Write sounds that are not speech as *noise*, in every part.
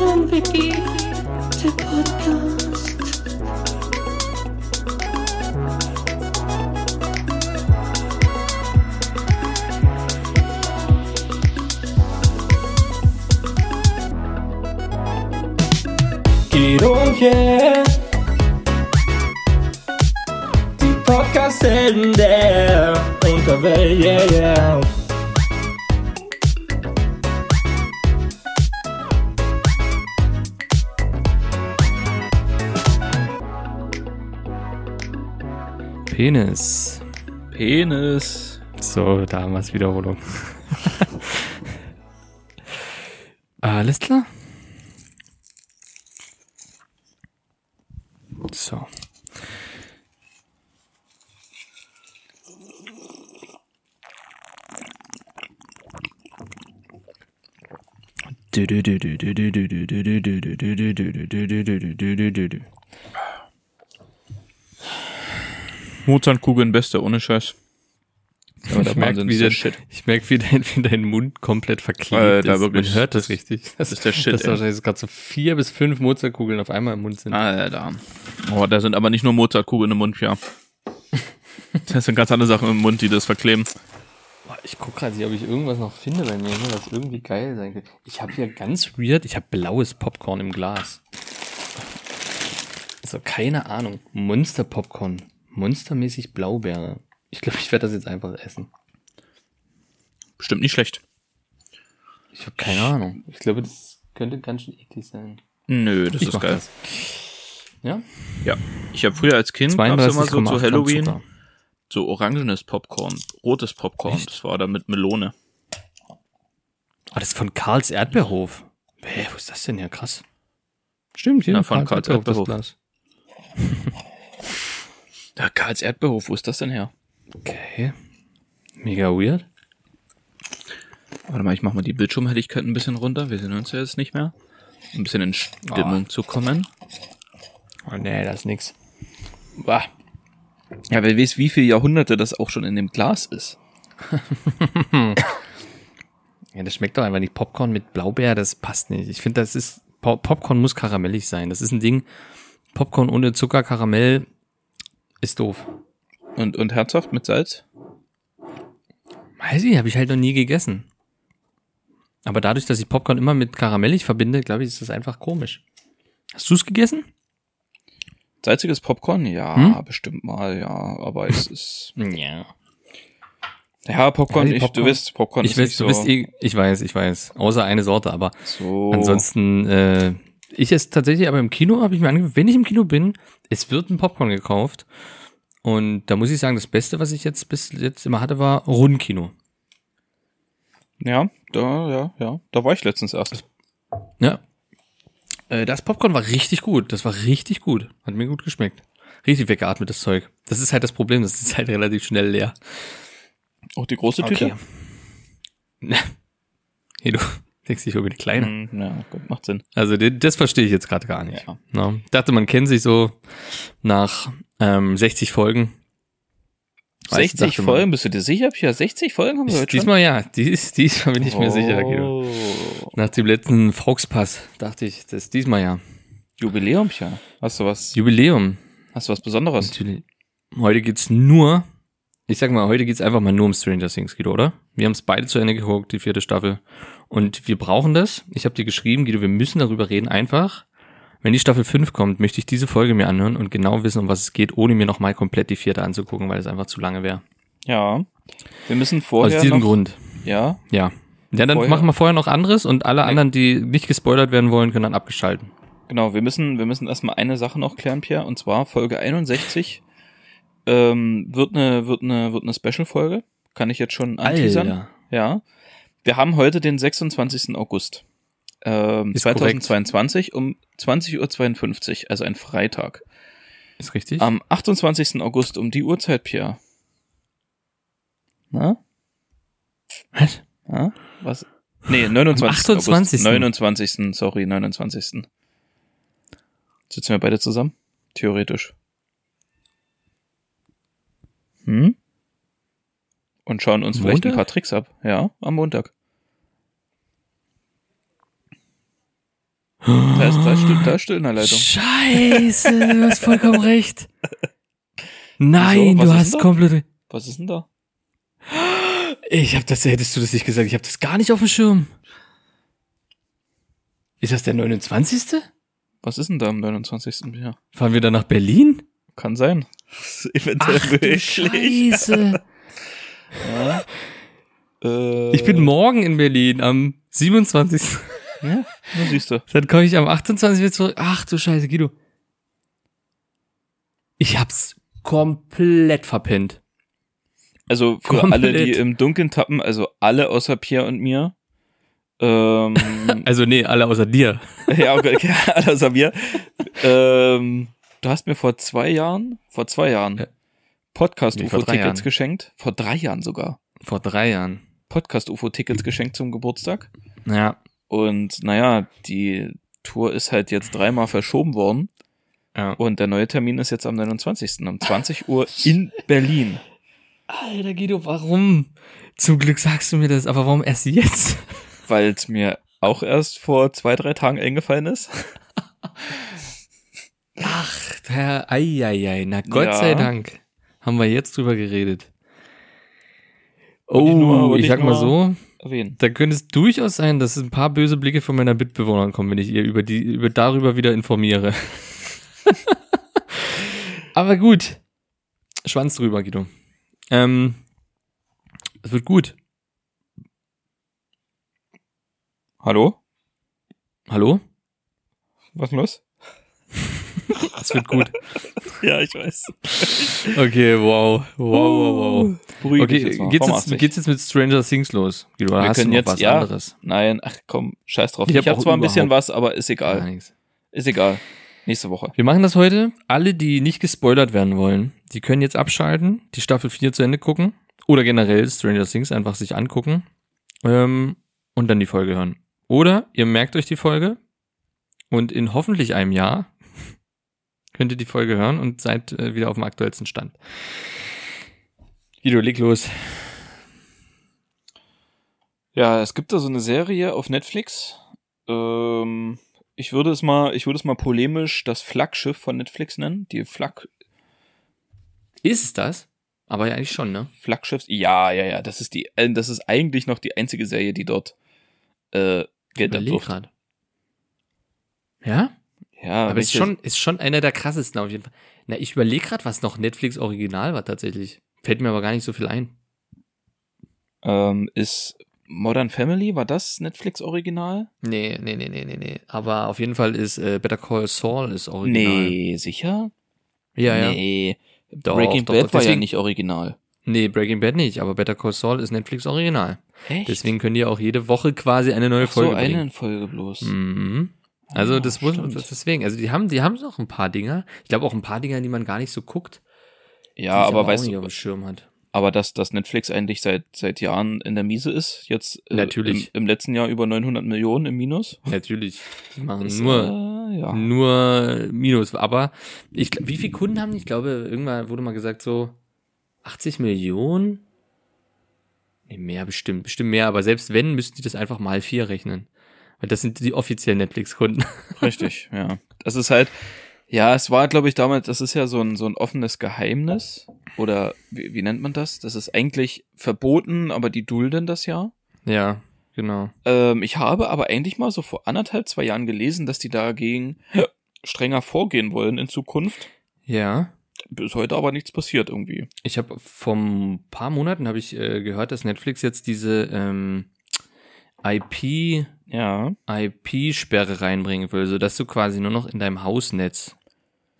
Wiki, der Podcast. Guido und yeah. Die Podcast-Helden der Unterwelt, yeah, yeah. Penis. Penis. So, damals Wiederholung. Alles klar. So. Mozartkugeln beste, ohne Scheiß. Aber Ich merke, wie, der dein- Shit. ich merk, wie, dein, wie dein Mund komplett verklebt Alter, ist. wirklich. Man hört das richtig. *laughs* Das ist der Shit, Dass wahrscheinlich gerade so vier bis fünf Mozartkugeln auf einmal im Mund sind. Alter. Oh, da sind aber nicht nur Mozartkugeln im Mund, ja. *laughs* Das sind ganz andere Sachen im Mund, die das verkleben. Boah, Ich gucke gerade, ob ich irgendwas noch finde bei mir, hier, was irgendwie geil sein könnte. Ich habe hier ganz weird, ich habe blaues Popcorn im Glas. Also keine Ahnung. Monster Popcorn. Monstermäßig Blaubeere. Ich glaube, ich werde das jetzt einfach essen. Bestimmt nicht schlecht. Ich habe keine Ahnung. Ich glaube, das könnte ganz schön eklig sein. Nö, das Ich ist geil. das. Ja? Ja. Ich habe früher als Kind gab's immer so 32,8 zu Halloween so orangenes Popcorn, rotes Popcorn. Echt? Das war da mit Melone. Ah, das ist von Karls Erdbeerhof. Hä, wo ist das denn her? Krass. Stimmt, hier. Ja, von Karls das Erdbeerhof. Glas. Ja, Karls Erdbeerhof, wo ist das denn her? Okay. Mega weird. Warte mal, ich mach mal die Bildschirmhelligkeit ein bisschen runter. Wir sehen uns ja jetzt nicht mehr. Um ein bisschen in Stimmung zu kommen. Oh nee, das ist nix. Bah. Ja, wer weiß, wie viele Jahrhunderte das auch schon in dem Glas ist. *laughs* Ja, das schmeckt doch einfach nicht. Popcorn mit Blaubeer, das passt nicht. Ich finde, das ist, Po- Popcorn muss karamellig sein. Das ist ein Ding. Popcorn ohne Zucker, Karamell ist doof. Und, und herzhaft mit Salz? Weiß ich, habe ich halt noch nie gegessen. Aber dadurch, dass ich Popcorn immer mit karamellig verbinde, glaube ich, ist das einfach komisch. Hast du es gegessen? Salziges Popcorn? Ja, Hm? bestimmt mal, ja. Aber es ist. *laughs* Ja. Ja, Popcorn, Ja, ich, Popcorn- du weißt, Popcorn Ich ist weiß, nicht du so. bist eh, ich weiß, ich weiß. Außer eine Sorte, aber so ansonsten, äh, ich esse tatsächlich, aber im Kino habe ich mir angewöhnt, wenn ich im Kino bin, es wird ein Popcorn gekauft. Und da muss ich sagen, das Beste, was ich jetzt bis jetzt immer hatte, war Rundkino. Ja, da, ja, ja. Da war ich letztens erst. Ja. Äh, das Popcorn war richtig gut. Das war richtig gut. Hat mir gut geschmeckt. Richtig weggeatmet, das Zeug. Das ist halt das Problem, das ist halt relativ schnell leer. Auch die große Tüte? *laughs* hey, du denkst dich über die kleine. Hm, ja, gut, macht Sinn. Also das, verstehe ich jetzt gerade gar nicht. Ja. Ja. Dachte, man kennt sich so nach ähm, 60 Folgen. Weißt du, 60 dachte man- Folgen, bist du dir sicher, Pia? 60 Folgen haben wir heute schon? diesmal ja, dies, diesmal bin ich mir sicher, Guido. Oh. Nach dem letzten Volkspass dachte ich, das ist diesmal ja. Jubiläum, Pia. Hast du was, Jubiläum. hast du was Besonderes? Natürlich. Heute geht's nur, ich sag mal, heute geht's einfach mal nur um Stranger Things, Guido, oder? Wir haben es beide zu Ende geguckt, die vierte Staffel. Und wir brauchen das. Ich habe dir geschrieben, Guido, wir müssen darüber reden. Einfach, wenn die Staffel 5 kommt, möchte ich diese Folge mir anhören und genau wissen, um was es geht, ohne mir nochmal komplett die vierte anzugucken, weil es einfach zu lange wäre. Ja. Wir müssen vorher Aus diesem noch, Grund. Ja, Ja. Ja, dann Vorher- machen wir vorher noch anderes und alle anderen, die nicht gespoilert werden wollen, können dann abgeschalten. genau. Wir müssen, wir müssen erstmal eine Sache noch klären, Pia. Und zwar Folge 61 ähm, wird eine, wird eine, wird eine Special-Folge. Kann ich jetzt schon anteasern. Ja. Wir haben heute den 26. August. Ähm, Ist 2022 um 20.52 Uhr, also ein Freitag. Ist richtig? Am 28. August um die Uhrzeit, Pierre. Na? Was? Ja? Was? Nee, 29. Am 28.. August. 29. Sorry, 29. Sitzen wir beide zusammen? Theoretisch. Hm? Und schauen uns vielleicht ein paar Tricks ab. Ja, am Montag. Da ist, da ist, still, da ist still in der Leitung. Scheiße, du hast *laughs* vollkommen recht. Nein? Was du hast komplett. Was ist denn da? Ich hab das, hättest du das nicht gesagt, ich hab das gar nicht auf dem Schirm. Ist das der 29.? Was ist denn da am 29. Ja, Fahren wir dann nach Berlin? kann sein. *laughs* Eventuell Ach du möglich. Scheiße. Ja. Äh, Ich bin morgen in Berlin am 27. Ja, na siehst du. Dann komme ich am 28. wieder zurück. Ach du Scheiße, Guido. Ich hab's komplett verpennt. Also für Komplett. alle, die im Dunkeln tappen, also alle außer Pierre und mir. Ähm, *laughs* Also nee, alle außer dir. ja, okay, okay, *laughs* alle außer mir. Ähm, du hast mir vor zwei Jahren, vor zwei Jahren, Ja. Podcast-UFO-Tickets geschenkt. Vor drei Jahren sogar. Vor drei Jahren. Podcast-UFO-Tickets geschenkt zum Geburtstag. Ja. Und naja, die Tour ist halt jetzt dreimal verschoben worden. ja. Und der neue Termin ist jetzt am 29. um 20 Uhr in Berlin. Alter Guido, warum? Zum Glück sagst du mir das, aber warum erst jetzt? Weil es mir auch erst vor zwei, drei Tagen eingefallen ist. Ach, der, eieiei, na Gott Ja. sei Dank. Haben wir jetzt drüber geredet. Wollte ich nur- Oh, ich sag mal so, Erwähnen. da könnte es durchaus sein, dass ein paar böse Blicke von meiner Mitbewohnerin kommen, wenn ich ihr über die, über darüber wieder informiere. *laughs* Aber gut. Schwanz drüber, Guido. Ähm, es wird gut. Hallo? Hallo? Was ist los? Es wird gut. *laughs* Ja, ich weiß. Okay, wow. Wow, wow, wow. Dich Okay, jetzt geht's jetzt, geht's jetzt mit Stranger Things los? Guido, Wir können jetzt- was ja. anderes? Nein, ach komm, scheiß drauf. Ich Ich, hab habe auch zwar ein bisschen was, aber ist egal. Ist egal. Nächste Woche. Wir machen das heute. Alle, die nicht gespoilert werden wollen, die können jetzt abschalten, die Staffel 4 zu Ende gucken oder generell Stranger Things einfach sich angucken ähm, und dann die Folge hören. Oder ihr merkt euch die Folge und in hoffentlich einem Jahr könnt ihr die Folge hören und seid äh, wieder auf dem aktuellsten Stand. Guido, leg los. Ja, es gibt da so eine Serie auf Netflix. Ähm, ich würde es mal, ich würde es mal polemisch das Flaggschiff von Netflix nennen. Die Flagg, Ist es das? Aber ja, eigentlich schon, ne? Flaggschiffs. Ja, ja, ja. Das ist die, äh, das ist eigentlich noch die einzige Serie, die dort äh, Geld abwirft. Ja? Ja, Aber ist schon, ist schon einer der krassesten auf jeden Fall. Na, ich überlege gerade, was noch Netflix Original war tatsächlich. Fällt mir aber gar nicht so viel ein. ähm, ist Modern Family, war das Netflix Original? Nee, nee, nee, nee, nee, nee. Aber auf jeden Fall ist äh, Better Call Saul ist original. Nee, sicher? Ja, ja. Nee. Doch, Breaking doch, Bad war ja deswegen- nicht original. Nee, Breaking Bad nicht, aber Better Call Saul ist Netflix Original. Echt? Deswegen können die auch jede Woche quasi eine neue Ach so Folge eine bringen. Folge bloß. Mhm. Also Ah, das muss stimmt. deswegen, also die haben, die haben noch ein paar Dinger. Ich glaube auch ein paar Dinger, die man gar nicht so guckt. Ja, aber auch weißt nicht du, Schirm hat. aber dass, dass Netflix eigentlich seit, seit Jahren in der Miese ist, jetzt äh, Natürlich. Im, im letzten Jahr über 900 Millionen im Minus. Natürlich. Die machen Ist, nur äh, ja. nur Minus. Aber ich, wie viele Kunden haben die? Ich glaube, irgendwann wurde mal gesagt, so 80 Millionen? Nee, mehr bestimmt, bestimmt mehr. Aber selbst wenn, müssten die das einfach mal vier rechnen. Weil das sind die offiziellen Netflix-Kunden. *laughs* Richtig, ja. Das ist halt, ja, es war, glaube ich, damals, das ist ja so ein, so ein offenes Geheimnis. Oder wie, wie nennt man das? Das ist eigentlich verboten, aber die dulden das ja. ja, genau. Ähm, ich habe aber eigentlich mal so vor anderthalb, zwei Jahren gelesen, dass die dagegen strenger vorgehen wollen in Zukunft. Ja. Bis heute aber nichts passiert irgendwie. Ich habe vor ein paar Monaten habe ich äh, gehört, dass Netflix jetzt diese ähm, IP Ja. IP-Sperre reinbringen will, sodass du quasi nur noch in deinem Hausnetz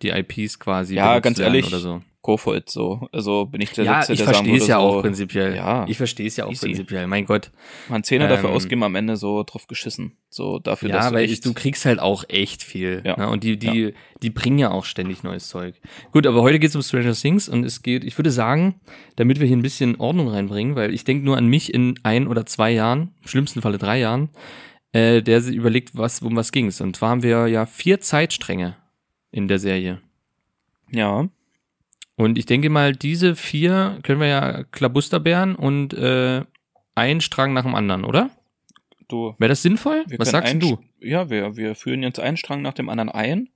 die IPs quasi Ja, ganz ehrlich, oder so. Go for it so. Also bin ich der Ja, Letzte, ich der verstehe es ja so, auch prinzipiell. Ja. Ich verstehe es ja auch Easy. prinzipiell. Mein Gott. einen Zehner dafür Ähm, ausgeben, am Ende so drauf geschissen. So dafür, dass ja, du weil echt, du kriegst halt auch echt viel. Ja. Ne? Und die, die, die bringen ja auch ständig neues Zeug. Gut, aber heute geht es um Stranger Things und es geht, ich würde sagen, damit wir hier ein bisschen Ordnung reinbringen, weil ich denke nur an mich in ein oder zwei Jahren, im schlimmsten Falle drei Jahren, äh, der sich überlegt, was, um was ging's. Und zwar haben wir ja vier Zeitstränge in der Serie. ja, Und ich denke mal, diese vier können wir ja klabusterbären und äh, ein Strang nach dem anderen, oder? Du. Wäre das sinnvoll? Was sagst einen du? Ja, wir, wir führen jetzt einen Strang nach dem anderen ein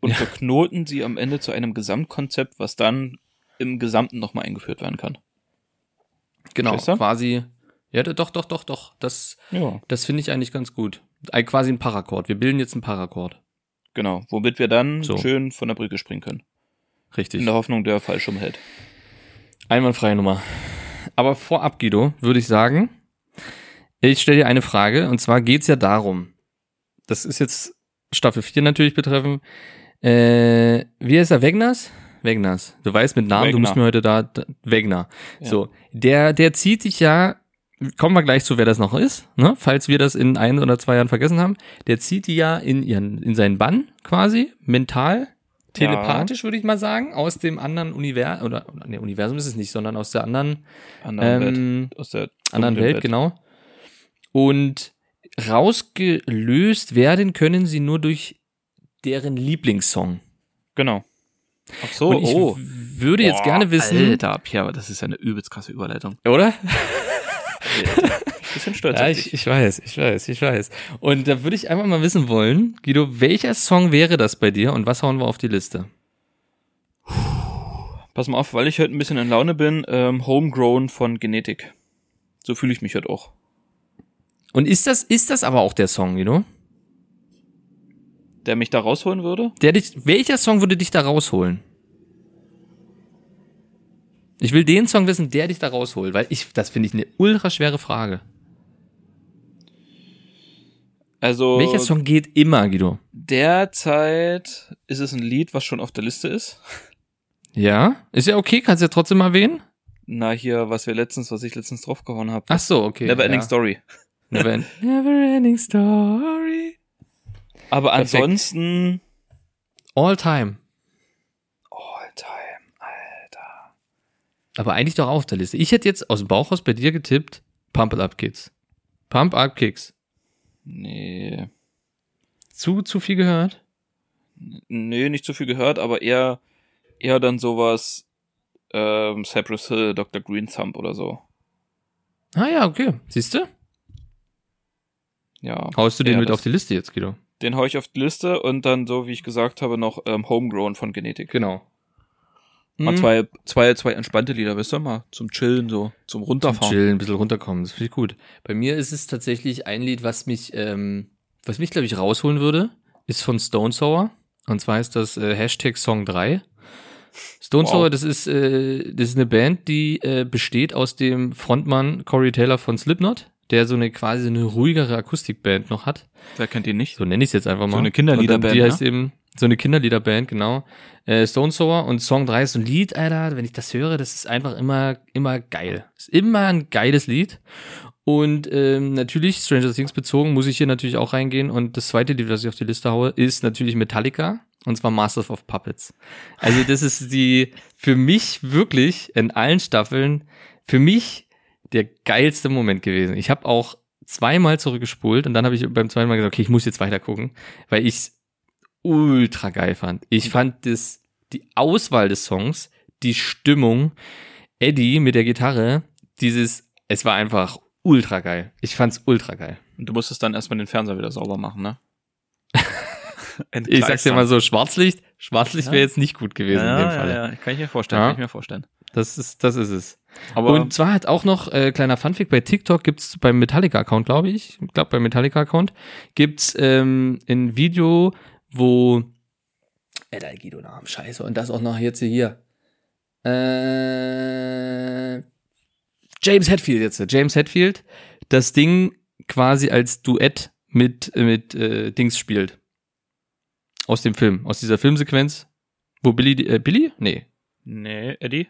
und verknoten sie am Ende zu einem Gesamtkonzept, was dann im Gesamten nochmal eingeführt werden kann. Genau, quasi. Ja, doch, doch, doch, doch. Das, Ja. das finde ich eigentlich ganz gut. Ein- Quasi ein Paracord. Wir bilden jetzt einen Paracord. Genau, womit wir dann So. schön von der Brücke springen können. Richtig. In der Hoffnung, der Fallschirm hält. Einwandfreie Nummer. Aber vorab, Guido, würde ich sagen, ich stelle dir eine Frage. Und zwar geht's ja darum, das ist jetzt Staffel 4 natürlich betreffen. Äh, wie heißt er? Wegners? Wegners. Du weißt mit Namen, du Wegner. musst mir heute da, da Wegner. Ja. So, der, der zieht sich ja, kommen wir gleich zu, wer das noch ist, ne? falls wir das in ein oder zwei Jahren vergessen haben. Der zieht die ja in ihren, in seinen Bann quasi, mental, telepathisch würde ich mal sagen, aus dem anderen Universum, oder, ne, Universum ist es nicht, sondern aus der anderen, Anderen ähm, Welt. Aus der anderen dunklen Welt, genau. Und rausgelöst werden können sie nur durch deren Lieblingssong. Genau. Ach so, Und ich oh. würde jetzt Boah, gerne wissen, Alter, Pierre, das ist ja eine übelst krasse Überleitung. oder? *laughs* Bisschen stolz Ja, ich, ich weiß, ich weiß, ich weiß. Und da würde ich einfach mal wissen wollen, Guido, welcher Song wäre das bei dir und was hauen wir auf die Liste? Pass mal auf, weil ich heute ein bisschen in Laune bin, ähm, Homegrown von Genetik. So fühle ich mich heute auch. Und ist das, ist das aber auch der Song, Guido? Der mich da rausholen würde? Der dich, welcher Song würde dich da rausholen? Ich will den Song wissen, der dich da rausholt, weil ich, das finde ich eine ultra schwere Frage. Also Welcher Song geht immer, Guido? derzeit ist es ein Lied, was schon auf der Liste ist. Ja? Ist ja okay, kannst ja trotzdem erwähnen. Na hier, was wir letztens, was ich letztens draufgehauen habe. Ach so, okay. Never Ending ja. Story. Never, end *laughs* Never Ending Story. Aber Perfekt. ansonsten All time. Alltime, Alter. Aber eigentlich doch auf der Liste. Ich hätte jetzt aus dem Bauchhaus bei dir getippt, Pump Up Kids. Pump Up Kicks. Nee. Zu, zu viel gehört? Nee, nicht zu viel gehört, aber eher eher dann sowas ähm, Cypress Hill, Dr. Green Thumb oder so. Ah ja, okay. Siehst du? Ja. Haust du den mit auf die Liste jetzt, Guido? Den hau ich auf die Liste und dann so, wie ich gesagt habe, noch ähm, Homegrown von Genetik. Genau. Mal Hm. zwei, zwei, zwei entspannte Lieder, wisst ihr mal, zum Chillen so, zum Zum Runterfahren. Chillen, ein bisschen runterkommen. Das finde ich gut. Bei mir ist es tatsächlich ein Lied, was mich, ähm, was mich, glaube ich, rausholen würde, ist von Stone Sour. Und zwar ist das äh, Hashtag Song 3. Stone Wow. Sour, das ist, äh, das ist eine Band, die äh, besteht aus dem Frontmann Corey Taylor von Slipknot, der so eine quasi eine ruhigere Akustikband noch hat. Wer kennt ihn nicht? So nenne ich es jetzt einfach mal. So eine Kinderliederband, Und dann- Die ne? heißt eben so eine Kinderliederband, genau. Äh, Stone Sour und Song 3 ist ein Lied, Alter, wenn ich das höre, das ist einfach immer, immer geil. Ist immer ein geiles Lied. Und ähm, natürlich, Stranger Things bezogen, muss ich hier natürlich auch reingehen. Und das zweite Lied, was ich auf die Liste haue, ist natürlich Metallica. Und zwar Masters of Puppets. Also das ist die, für mich wirklich in allen Staffeln, für mich der geilste Moment gewesen. Ich habe auch zweimal zurückgespult und dann habe ich beim zweiten Mal gesagt, okay, ich muss jetzt weiter gucken, weil ich ultra geil fand. Ich fand das, die Auswahl des Songs, die Stimmung, Eddie mit der Gitarre, dieses, es war einfach ultra geil. Ich fand's ultra geil. Und du musstest dann erstmal den Fernseher wieder sauber machen, ne? *laughs* Ich sag's dir mal so, Schwarzlicht, Schwarzlicht wäre Ja. jetzt nicht gut gewesen in dem Falle. Ja, ja, kann ich mir vorstellen, Ja. kann ich mir vorstellen. Das ist, das ist es. Aber und zwar hat auch noch, äh, kleiner Funfact, bei TikTok gibt's beim Metallica-Account, glaube ich, ich glaube beim Metallica-Account, gibt's ähm, ein Video, wo Ey, da Guido Namen, scheiße. Und das auch noch jetzt hier. Äh, James Hetfield jetzt. James Hetfield das Ding quasi als Duett mit, mit äh, Dings spielt. Aus dem Film, aus dieser Filmsequenz. Wo Billy, äh, Billy? Nee, nee, Eddie?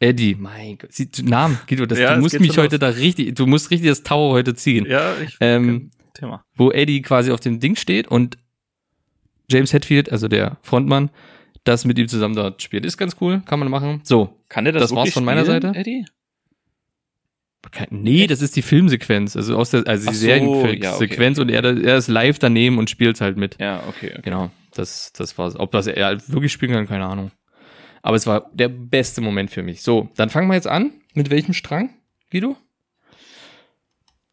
Eddie, mein Gott. Sie, Namen, Guido, das, Ja, du musst mich heute da richtig, du musst richtig das Tower heute ziehen. Ja, ich Ähm, Thema. Wo Eddie quasi auf dem Ding steht und James Hetfield, also der Frontmann, das mit ihm zusammen dort spielt. Ist ganz cool, kann man machen. So. Kann der das, das war's von meiner spielen, Seite. Eddie? Nee, das ist die Filmsequenz, also aus der, also die so, Seriensequenz ja, okay, und er, er ist live daneben und spielt halt mit. Ja, okay, okay. Genau, das, das war's. Ob das er halt wirklich spielen kann, keine Ahnung. Aber es war der beste Moment für mich. So, dann fangen wir jetzt an. Mit welchem Strang, Guido?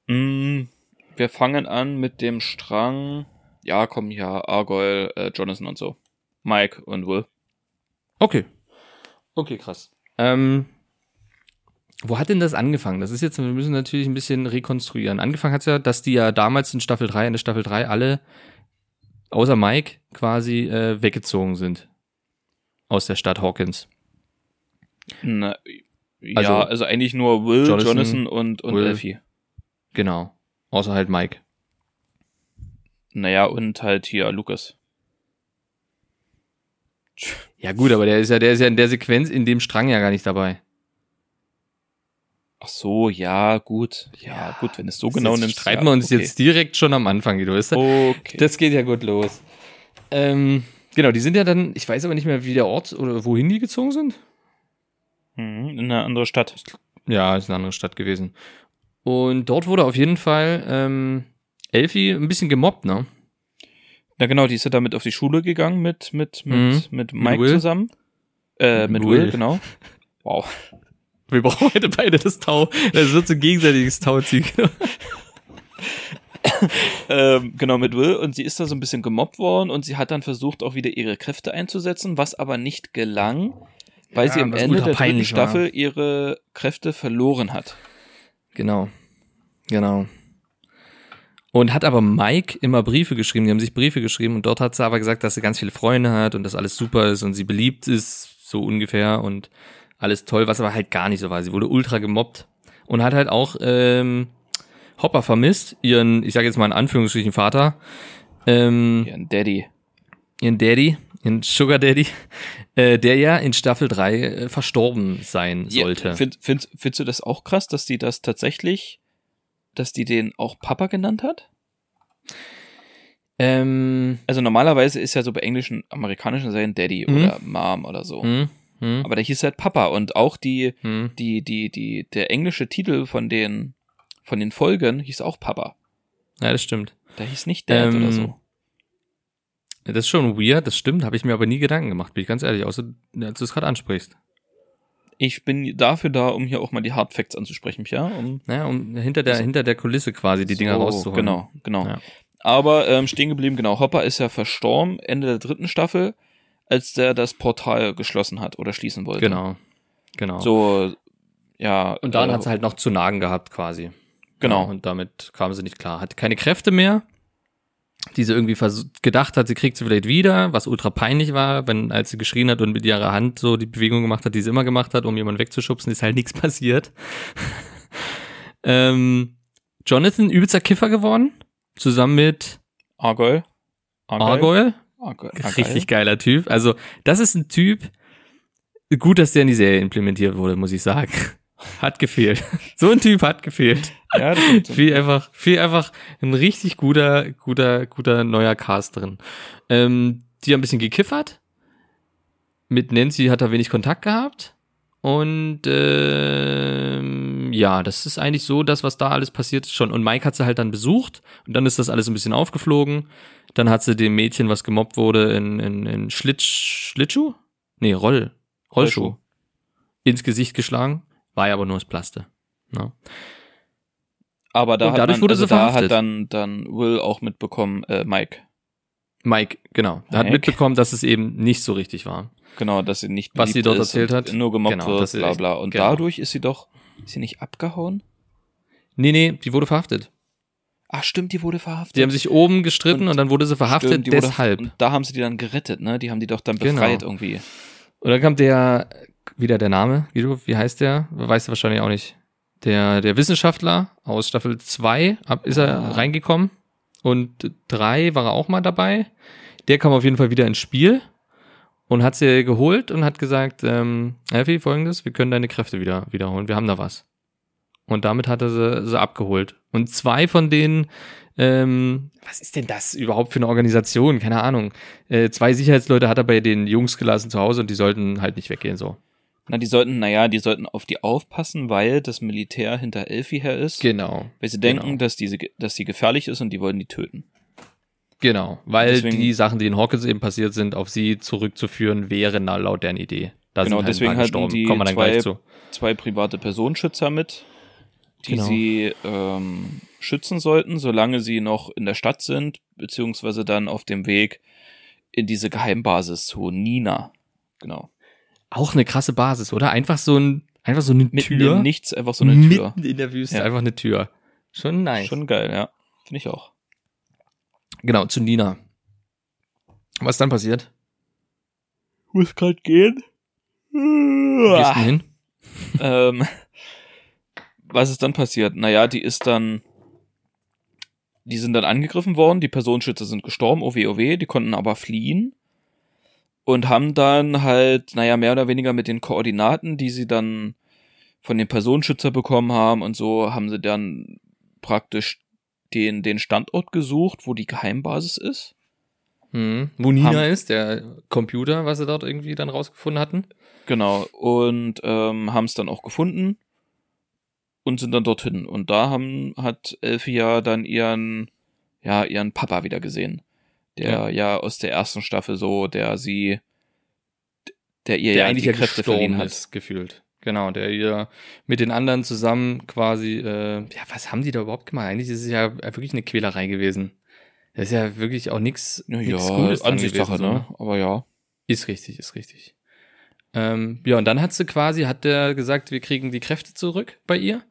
Mm, wir fangen an mit dem Strang. Ja, komm hier, Argyle, äh, Jonathan und so. Mike und Will. Okay. Okay, krass. Ähm, wo hat denn das angefangen? Das ist jetzt, wir müssen natürlich ein bisschen rekonstruieren. Angefangen hat's ja, dass die ja damals in Staffel 3, in der Staffel 3 alle, außer Mike, quasi äh, weggezogen sind. Aus der Stadt Hawkins. Na, ja, also, also eigentlich nur Will, Jonathan, Jonathan und, und Will. Elfie. Genau. Außer halt Mike. Naja, und halt hier Lukas. Ja gut, aber der ist ja, der ist ja in der Sequenz in dem Strang ja gar nicht dabei. Ach so, ja, gut. Ja, gut, wenn es so genau nimmst. Streiten ja, wir uns okay. jetzt direkt schon am Anfang, Guido. Weißt du? Okay. Das geht ja gut los. Ähm, genau, die sind ja dann, ich weiß aber nicht mehr, wie der Ort oder wohin die gezogen sind. Mhm, in eine andere Stadt. Ja, ist eine andere Stadt gewesen. Und dort wurde auf jeden Fall ähm, Elfie ein bisschen gemobbt, ne? Ja, genau, die ist ja damit auf die Schule gegangen mit, mit, mit, Mhm. mit Mike Will. zusammen. Äh, mit Mit Will, Will. genau. Wow. Wir brauchen heute beide das Tau. Das wird so ein gegenseitiges Tauziehen. ähm, genau, mit Will. Und sie ist da so ein bisschen gemobbt worden und sie hat dann versucht, auch wieder ihre Kräfte einzusetzen, was aber nicht gelang, weil Ja, sie am Ende der dritten peinlich war. Staffel ihre Kräfte verloren hat. Genau. Genau. Und hat aber Mike immer Briefe geschrieben. Die haben sich Briefe geschrieben und dort hat sie aber gesagt, dass sie ganz viele Freunde hat und dass alles super ist und sie beliebt ist, so ungefähr und alles toll, was aber halt gar nicht so war. Sie wurde ultra gemobbt und hat halt auch ähm, Hopper vermisst, ihren, ich sage jetzt mal in Anführungsstrichen Vater, ähm, Ihren Daddy. ihren Daddy, ihren Sugar Daddy, *laughs* äh, der ja in Staffel 3 äh, verstorben sein sollte. Ja, find, find, findest du das auch krass, dass die das tatsächlich, dass die den auch Papa genannt hat? ähm, Also normalerweise ist ja so bei englischen, amerikanischen Serien Daddy Mhm. oder Mom oder so. hm, hm, Aber der hieß halt Papa und auch die, hm. die, die, die, der englische Titel von den, von den Folgen hieß auch Papa. Ja, das stimmt. Der hieß nicht Dad Ähm, oder so. Das ist schon weird, das stimmt, habe ich mir aber nie Gedanken gemacht, bin ich ganz ehrlich, außer als du es gerade ansprichst. Ich bin dafür da, um hier auch mal die Hard Facts anzusprechen, ja? Um, Naja, um hinter der, Also- hinter der Kulisse quasi die Dinger so, rauszuholen. Genau, genau. Ja. Aber ähm, stehen geblieben, genau. Hopper ist ja verstorben, Ende der dritten Staffel, als der das Portal geschlossen hat oder schließen wollte. Genau. Genau. So, ja. und dann äh, hat sie halt noch zu nagen gehabt quasi. Genau. Ja, und damit kam sie nicht klar. Hatte keine Kräfte mehr, die sie irgendwie gedacht hat, sie kriegt sie vielleicht wieder, was ultra peinlich war, wenn, als sie geschrien hat und mit ihrer Hand so die Bewegung gemacht hat, die sie immer gemacht hat, um jemanden wegzuschubsen, ist halt *laughs* nichts passiert. ähm, Jonathan, übelster Kiffer geworden, zusammen mit. Argyle. Argyle. Richtig geiler Typ. Also, das ist ein Typ, gut, dass der in die Serie implementiert wurde, muss ich sagen. Hat gefehlt. *laughs* So ein Typ hat gefehlt. Ja, das stimmt. Viel einfach, viel einfach ein richtig guter, guter, guter neuer Cast drin. Ähm, die haben ein bisschen gekiffert. Mit Nancy hat er wenig Kontakt gehabt. Und ähm, ja, das ist eigentlich so das, was da alles passiert ist schon. Und Mike hat sie halt dann besucht und dann ist das alles ein bisschen aufgeflogen. Dann hat sie dem Mädchen, was gemobbt wurde, in, in, in Schlitsch, Schlittschuh? Nee, Roll, Rollschuh. Rollschuh. Ins Gesicht geschlagen. War ja aber nur das Plaste. Ne? Aber da Und hat dadurch man, wurde also sie da hat dann, dann Will auch mitbekommen, äh, Mike. Mike, genau. Er hat Mike. mitbekommen, dass es eben nicht so richtig war. Genau, dass sie nicht Was sie dort erzählt hat. Nur gemobbt Genau, wird, bla bla. Und genau. dadurch ist sie doch, ist sie nicht abgehauen? Nee, nee, die wurde verhaftet. Ach stimmt, die wurde verhaftet. Die haben sich oben gestritten und, Und- dann wurde sie verhaftet Stimmt, die wurde- deshalb. Und da haben sie die dann gerettet, ne? Die haben die doch dann Genau. befreit irgendwie. Und dann kam der, wieder der Name, Guido, wie heißt der? Weißt du wahrscheinlich auch nicht. Der, der Wissenschaftler aus Staffel 2 ab, ist er Ah. reingekommen. Und 3 war er auch mal dabei. Der kam auf jeden Fall wieder ins Spiel und hat sie geholt und hat gesagt, ähm, Elfie, folgendes, wir können deine Kräfte wieder wiederholen, wir haben da was. Und damit hat er sie, sie abgeholt. Und zwei von denen, ähm, was ist denn das überhaupt für eine Organisation? Keine Ahnung. Äh, zwei Sicherheitsleute hat er bei den Jungs gelassen zu Hause und die sollten halt nicht weggehen, so. Na, die sollten, naja, die sollten auf die aufpassen, weil das Militär hinter Elfie her ist. Genau. weil sie denken, genau. dass diese, dass sie gefährlich ist und die wollen die töten. Genau. Weil Deswegen- die Sachen, die in Hawkins eben passiert sind, auf sie zurückzuführen, wären na, laut deren Idee. Da Genau, halt deswegen hatten die Kommen wir dann zwei- gleich zu. Zwei private Personenschützer mit, die Genau. sie ähm, schützen sollten, solange sie noch in der Stadt sind, beziehungsweise dann auf dem Weg in diese Geheimbasis zu Nina. Genau. Auch eine krasse Basis, oder? Einfach so ein, einfach so eine Mitten Tür. im Nichts, einfach so eine Tür. Mitten in der Wüste, Ja. einfach eine Tür. Schon nice. Schon geil, ja. Finde ich auch. Genau, zu Nina. Was dann passiert? Muss grad gehen. Wo gehst du denn hin? *laughs* ähm, was ist dann passiert? Naja, die ist dann, die sind dann angegriffen worden, die Personenschützer sind gestorben, OW, OW, die konnten aber fliehen und haben dann halt, naja, mehr oder weniger mit den Koordinaten, die sie dann von dem Personenschützer bekommen haben und so, haben sie dann praktisch den, den Standort gesucht, wo die Geheimbasis ist. Hm. Wo Nina Haben- ist, der Computer, was sie dort irgendwie dann rausgefunden hatten. Genau, und ähm, haben es dann auch gefunden und sind dann dorthin. Und da haben, hat Elfie ja dann ihren, ja, ihren Papa wieder gesehen. Der Ja. ja, aus der ersten Staffel so, der sie, der ihr der ja eigentlich die Kräfte verliehen hat. ist, gefühlt. Genau, der ihr mit den anderen zusammen quasi, äh, ja, was haben die da überhaupt gemacht? Eigentlich ist es ja wirklich eine Quälerei gewesen. Das ist ja wirklich auch nichts Ja, nix Gutes Ansichtssache, gewesen, so, ne? Aber ja. Ist richtig, ist richtig. Ähm, ja, und dann hat sie quasi, hat der gesagt, wir kriegen die Kräfte zurück bei ihr.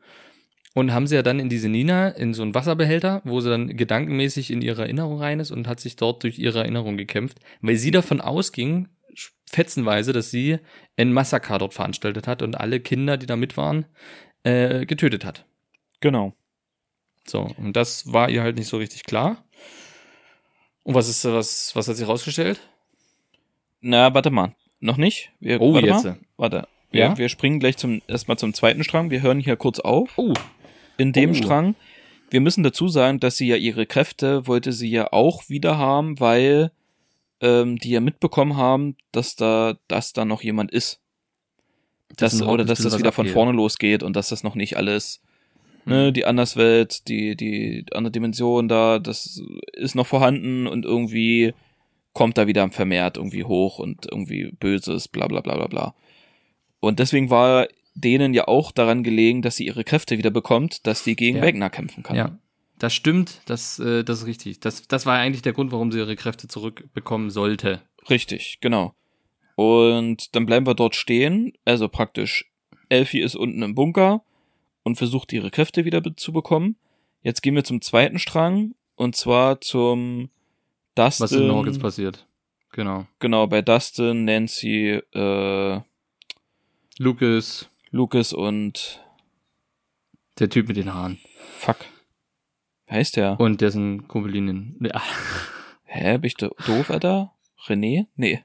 Und haben sie ja dann in diese Nina, in so einen Wasserbehälter, wo sie dann gedankenmäßig in ihre Erinnerung rein ist und hat sich dort durch ihre Erinnerung gekämpft, weil sie davon ausging, fetzenweise, dass sie ein Massaker dort veranstaltet hat und alle Kinder, die da mit waren, äh, getötet hat. Genau. So, und das war ihr halt nicht so richtig klar. Und was ist, was, was hat sie rausgestellt? Na, warte mal. Noch nicht? Wir, Oh, warte jetzt. Mal. Warte. Wir, Ja? wir springen gleich zum, erstmal zum zweiten Strang. Wir hören hier kurz auf. Oh, in dem Oh. Strang. Wir müssen dazu sagen, dass sie ja ihre Kräfte wollte sie ja auch wieder haben, weil ähm, die ja mitbekommen haben, dass da, dass da noch jemand ist. Dass Dass, oder dass das wieder von vorne losgeht und dass das noch nicht alles, ne, Hm. die Anderswelt, die, die andere Dimension da, das ist noch vorhanden und irgendwie kommt da wieder vermehrt irgendwie hoch und irgendwie Böses, bla bla bla bla bla. Und deswegen war denen ja auch daran gelegen, dass sie ihre Kräfte wieder bekommt, dass die gegen Ja. Wegner kämpfen kann. Ja, das stimmt, das, äh, das ist richtig. Das, das war eigentlich der Grund, warum sie ihre Kräfte zurückbekommen sollte. Richtig, genau. Und dann bleiben wir dort stehen, also praktisch Elfie ist unten im Bunker und versucht ihre Kräfte wieder zu bekommen. Jetzt gehen wir zum zweiten Strang und zwar zum Dustin. Was in Hawkins passiert. Genau. Genau, bei Dustin, Nancy, äh, Lucas, Lucas und der Typ mit den Haaren. fuck. Wer heißt der? Und dessen Kumpelinen. Ja. *laughs* Hä, bin ich do doof, Alter? René? Nee.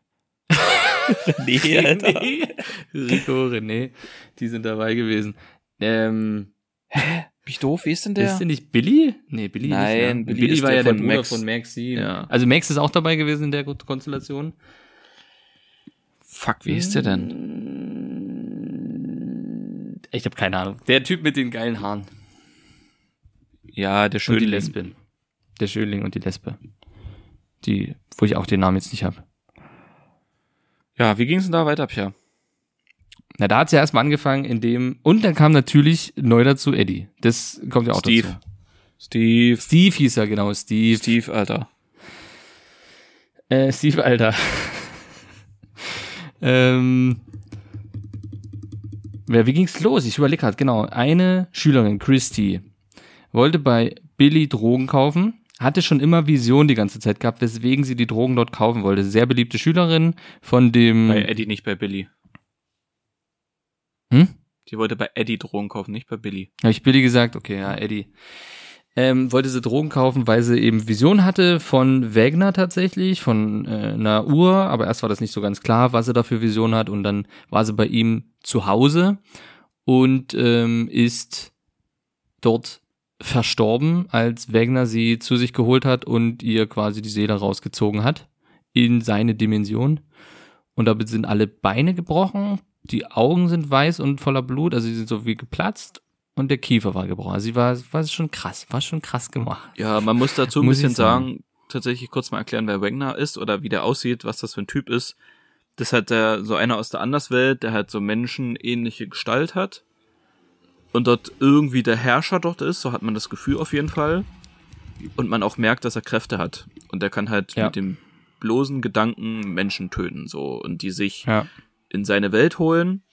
*laughs* René, Alter. Rico, René, die sind dabei gewesen. Ähm, Bin ich doof? Wie ist denn der? ist der nicht Billy? Nee, Billy Nein, nicht. ne? Billy ist war der ja der von Bruder Max. von Maxi. Ja. Also Max ist auch dabei gewesen in der Konstellation. Fuck, wie hieß der denn? Ich habe keine Ahnung. Der Typ mit den geilen Haaren. Ja, der Und die Schönling. Lesbin. Der Schönling und die Lesbe. Die, wo ich auch den Namen jetzt nicht habe. Ja, wie ging's denn da weiter, Pierre? Na, da hat's ja erstmal angefangen, in dem, und dann kam natürlich neu dazu Eddie. Das kommt ja auch Steve. dazu. Steve. Steve hieß er, genau, Steve. Steve, Alter. Äh, Steve, Alter. *laughs* ähm, wie ging's los? Ich überlege gerade, genau. Eine Schülerin, Christy, wollte bei Billy Drogen kaufen, hatte schon immer Vision die ganze Zeit gehabt, weswegen sie die Drogen dort kaufen wollte. Sehr beliebte Schülerin von dem. Bei Eddie, nicht bei Billy. hm? Die wollte bei Eddie Drogen kaufen, nicht bei Billy. Habe ich Billy gesagt? Okay, ja, Eddie. Ähm, wollte sie Drogen kaufen, weil sie eben Vision hatte von Wagner tatsächlich, von äh, einer Uhr, aber erst war das nicht so ganz klar, was sie da für Vision hat und dann war sie bei ihm zu Hause und ähm, ist dort verstorben, als Wagner sie zu sich geholt hat und ihr quasi die Seele rausgezogen hat in seine Dimension. Und damit sind alle Beine gebrochen, die Augen sind weiß und voller Blut, also sie sind so wie geplatzt und der Kiefer war gebrochen. Also sie war, war schon krass, war schon krass gemacht. Ja, man muss dazu ein Muss bisschen sagen. sagen, tatsächlich kurz mal erklären, wer Wagner ist oder wie der aussieht, was das für ein Typ ist. Das hat der, so einer aus der Anderswelt, der halt so menschenähnliche Gestalt hat. und dort irgendwie der Herrscher dort ist, so hat man das Gefühl auf jeden Fall. Und man auch merkt, dass er Kräfte hat. Und er kann halt Ja. mit dem bloßen Gedanken Menschen töten, so, und die sich Ja. in seine Welt holen.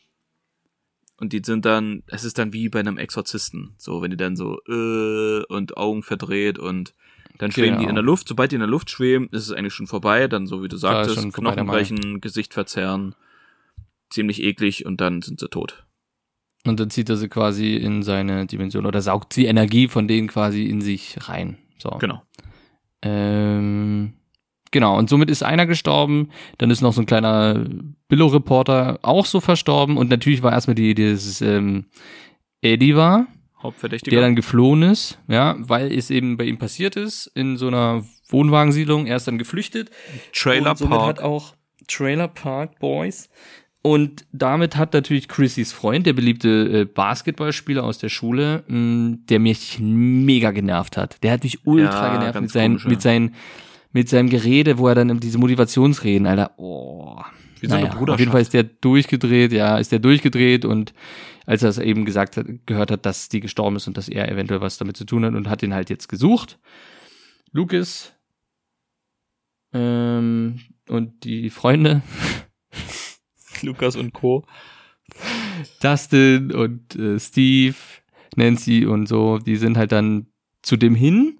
Und die sind dann, es ist dann wie bei einem Exorzisten. So, wenn die dann so, äh, und Augen verdreht und dann schweben die Genau. in der Luft. Sobald die in der Luft schweben, ist es eigentlich schon vorbei. Dann, so wie du sagtest, Knochen brechen, Gesicht verzerren. Ziemlich eklig und dann sind sie tot. Und dann zieht er sie quasi in seine Dimension oder saugt die Energie von denen quasi in sich rein. So. Genau. Ähm, genau, und somit ist einer gestorben, dann ist noch so ein kleiner Billo-Reporter auch so verstorben und natürlich war erstmal die, dieses ähm, Eddie war, Hauptverdächtiger. der dann geflohen ist, ja, weil es eben bei ihm passiert ist, in so einer Wohnwagensiedlung, er ist dann geflüchtet. Trailer und somit Park. hat auch Trailer Park Boys. Und damit hat natürlich Chrissys Freund, der beliebte äh, Basketballspieler aus der Schule, mh, der mich mega genervt hat. Der hat mich ultra Ja, genervt mit, seinen, komisch, ja. mit, seinen, mit seinem Gerede, wo er dann diese Motivationsreden, Alter, oh. Wie so Naja, auf jeden Fall ist der durchgedreht, ja, ist der durchgedreht und als er es eben gesagt hat, gehört hat, dass die gestorben ist und dass er eventuell was damit zu tun hat und hat ihn halt jetzt gesucht. Lucas ähm, und die Freunde, *laughs* Lukas und Co. Dustin und äh, Steve, Nancy und so, die sind halt dann zu dem hin,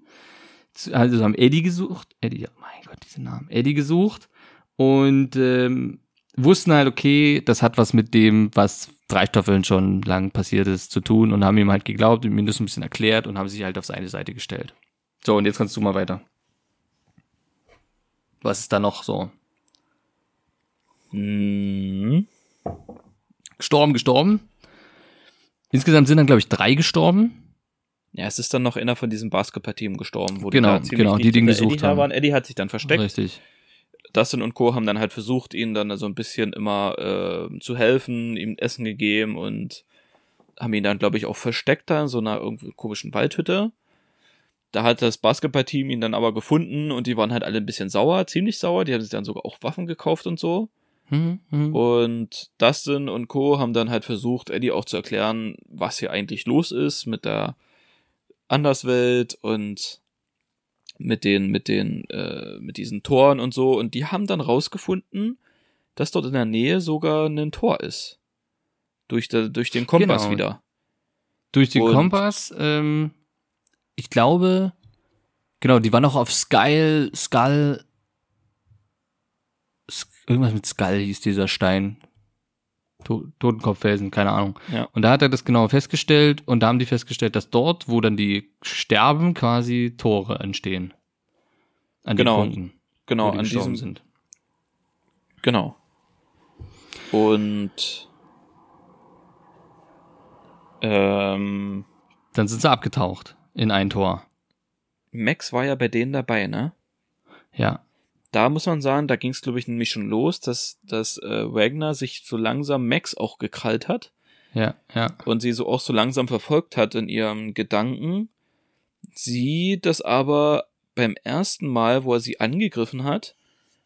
also haben Eddie gesucht, Eddie, ja, mein Gott, diese Namen, Eddie gesucht und ähm, wussten halt, okay, das hat was mit dem, was drei Staffeln schon lang passiert ist, zu tun und haben ihm halt geglaubt und ihm das ein bisschen erklärt und haben sich halt auf seine Seite gestellt. So, und jetzt kannst du mal weiter. Was ist da noch so? Mhm. Gestorben, gestorben. Insgesamt sind dann, glaube ich, drei gestorben. Ja, es ist dann noch einer von diesem Basketballteam gestorben, wo Genau, die da genau, die den gesucht Eddie haben. waren. Eddie hat sich dann versteckt. Richtig. Dustin und Co. haben dann halt versucht, ihnen dann so ein bisschen immer äh, zu helfen, ihm Essen gegeben und haben ihn dann, glaube ich, auch versteckt da in so einer irgendwie komischen Waldhütte. Da hat das Basketballteam ihn dann aber gefunden und die waren halt alle ein bisschen sauer, ziemlich sauer. Die haben sich dann sogar auch Waffen gekauft und so. Mhm, mhm. Und Dustin und Co. haben dann halt versucht, Eddie auch zu erklären, was hier eigentlich los ist mit der Anderswelt und mit den, mit den, äh, mit diesen Toren und so. Und die haben dann rausgefunden, dass dort in der Nähe sogar ein Tor ist. Durch, der, durch den Kompass Genau. wieder. Durch den Und- Kompass, ähm, ich glaube, genau, die waren auch auf Skull, Skull, Sk- irgendwas mit Skull hieß dieser Stein. To Totenkopffelsen, keine Ahnung. Ja. Und da hat er das genau festgestellt und da haben die festgestellt, dass dort, wo dann die sterben, quasi Tore entstehen. An Genau. den Punkten, Genau, die an diesem, sind. genau. Und, ähm, Dann sind sie abgetaucht in ein Tor. Max war ja bei denen dabei, ne? Ja. Da muss man sagen, da ging es, glaube ich, nämlich schon los, dass, dass äh, Wagner sich so langsam Max auch gekrallt hat Ja, ja. und sie so auch so langsam verfolgt hat in ihrem Gedanken. Sie das aber beim ersten Mal, wo er sie angegriffen hat,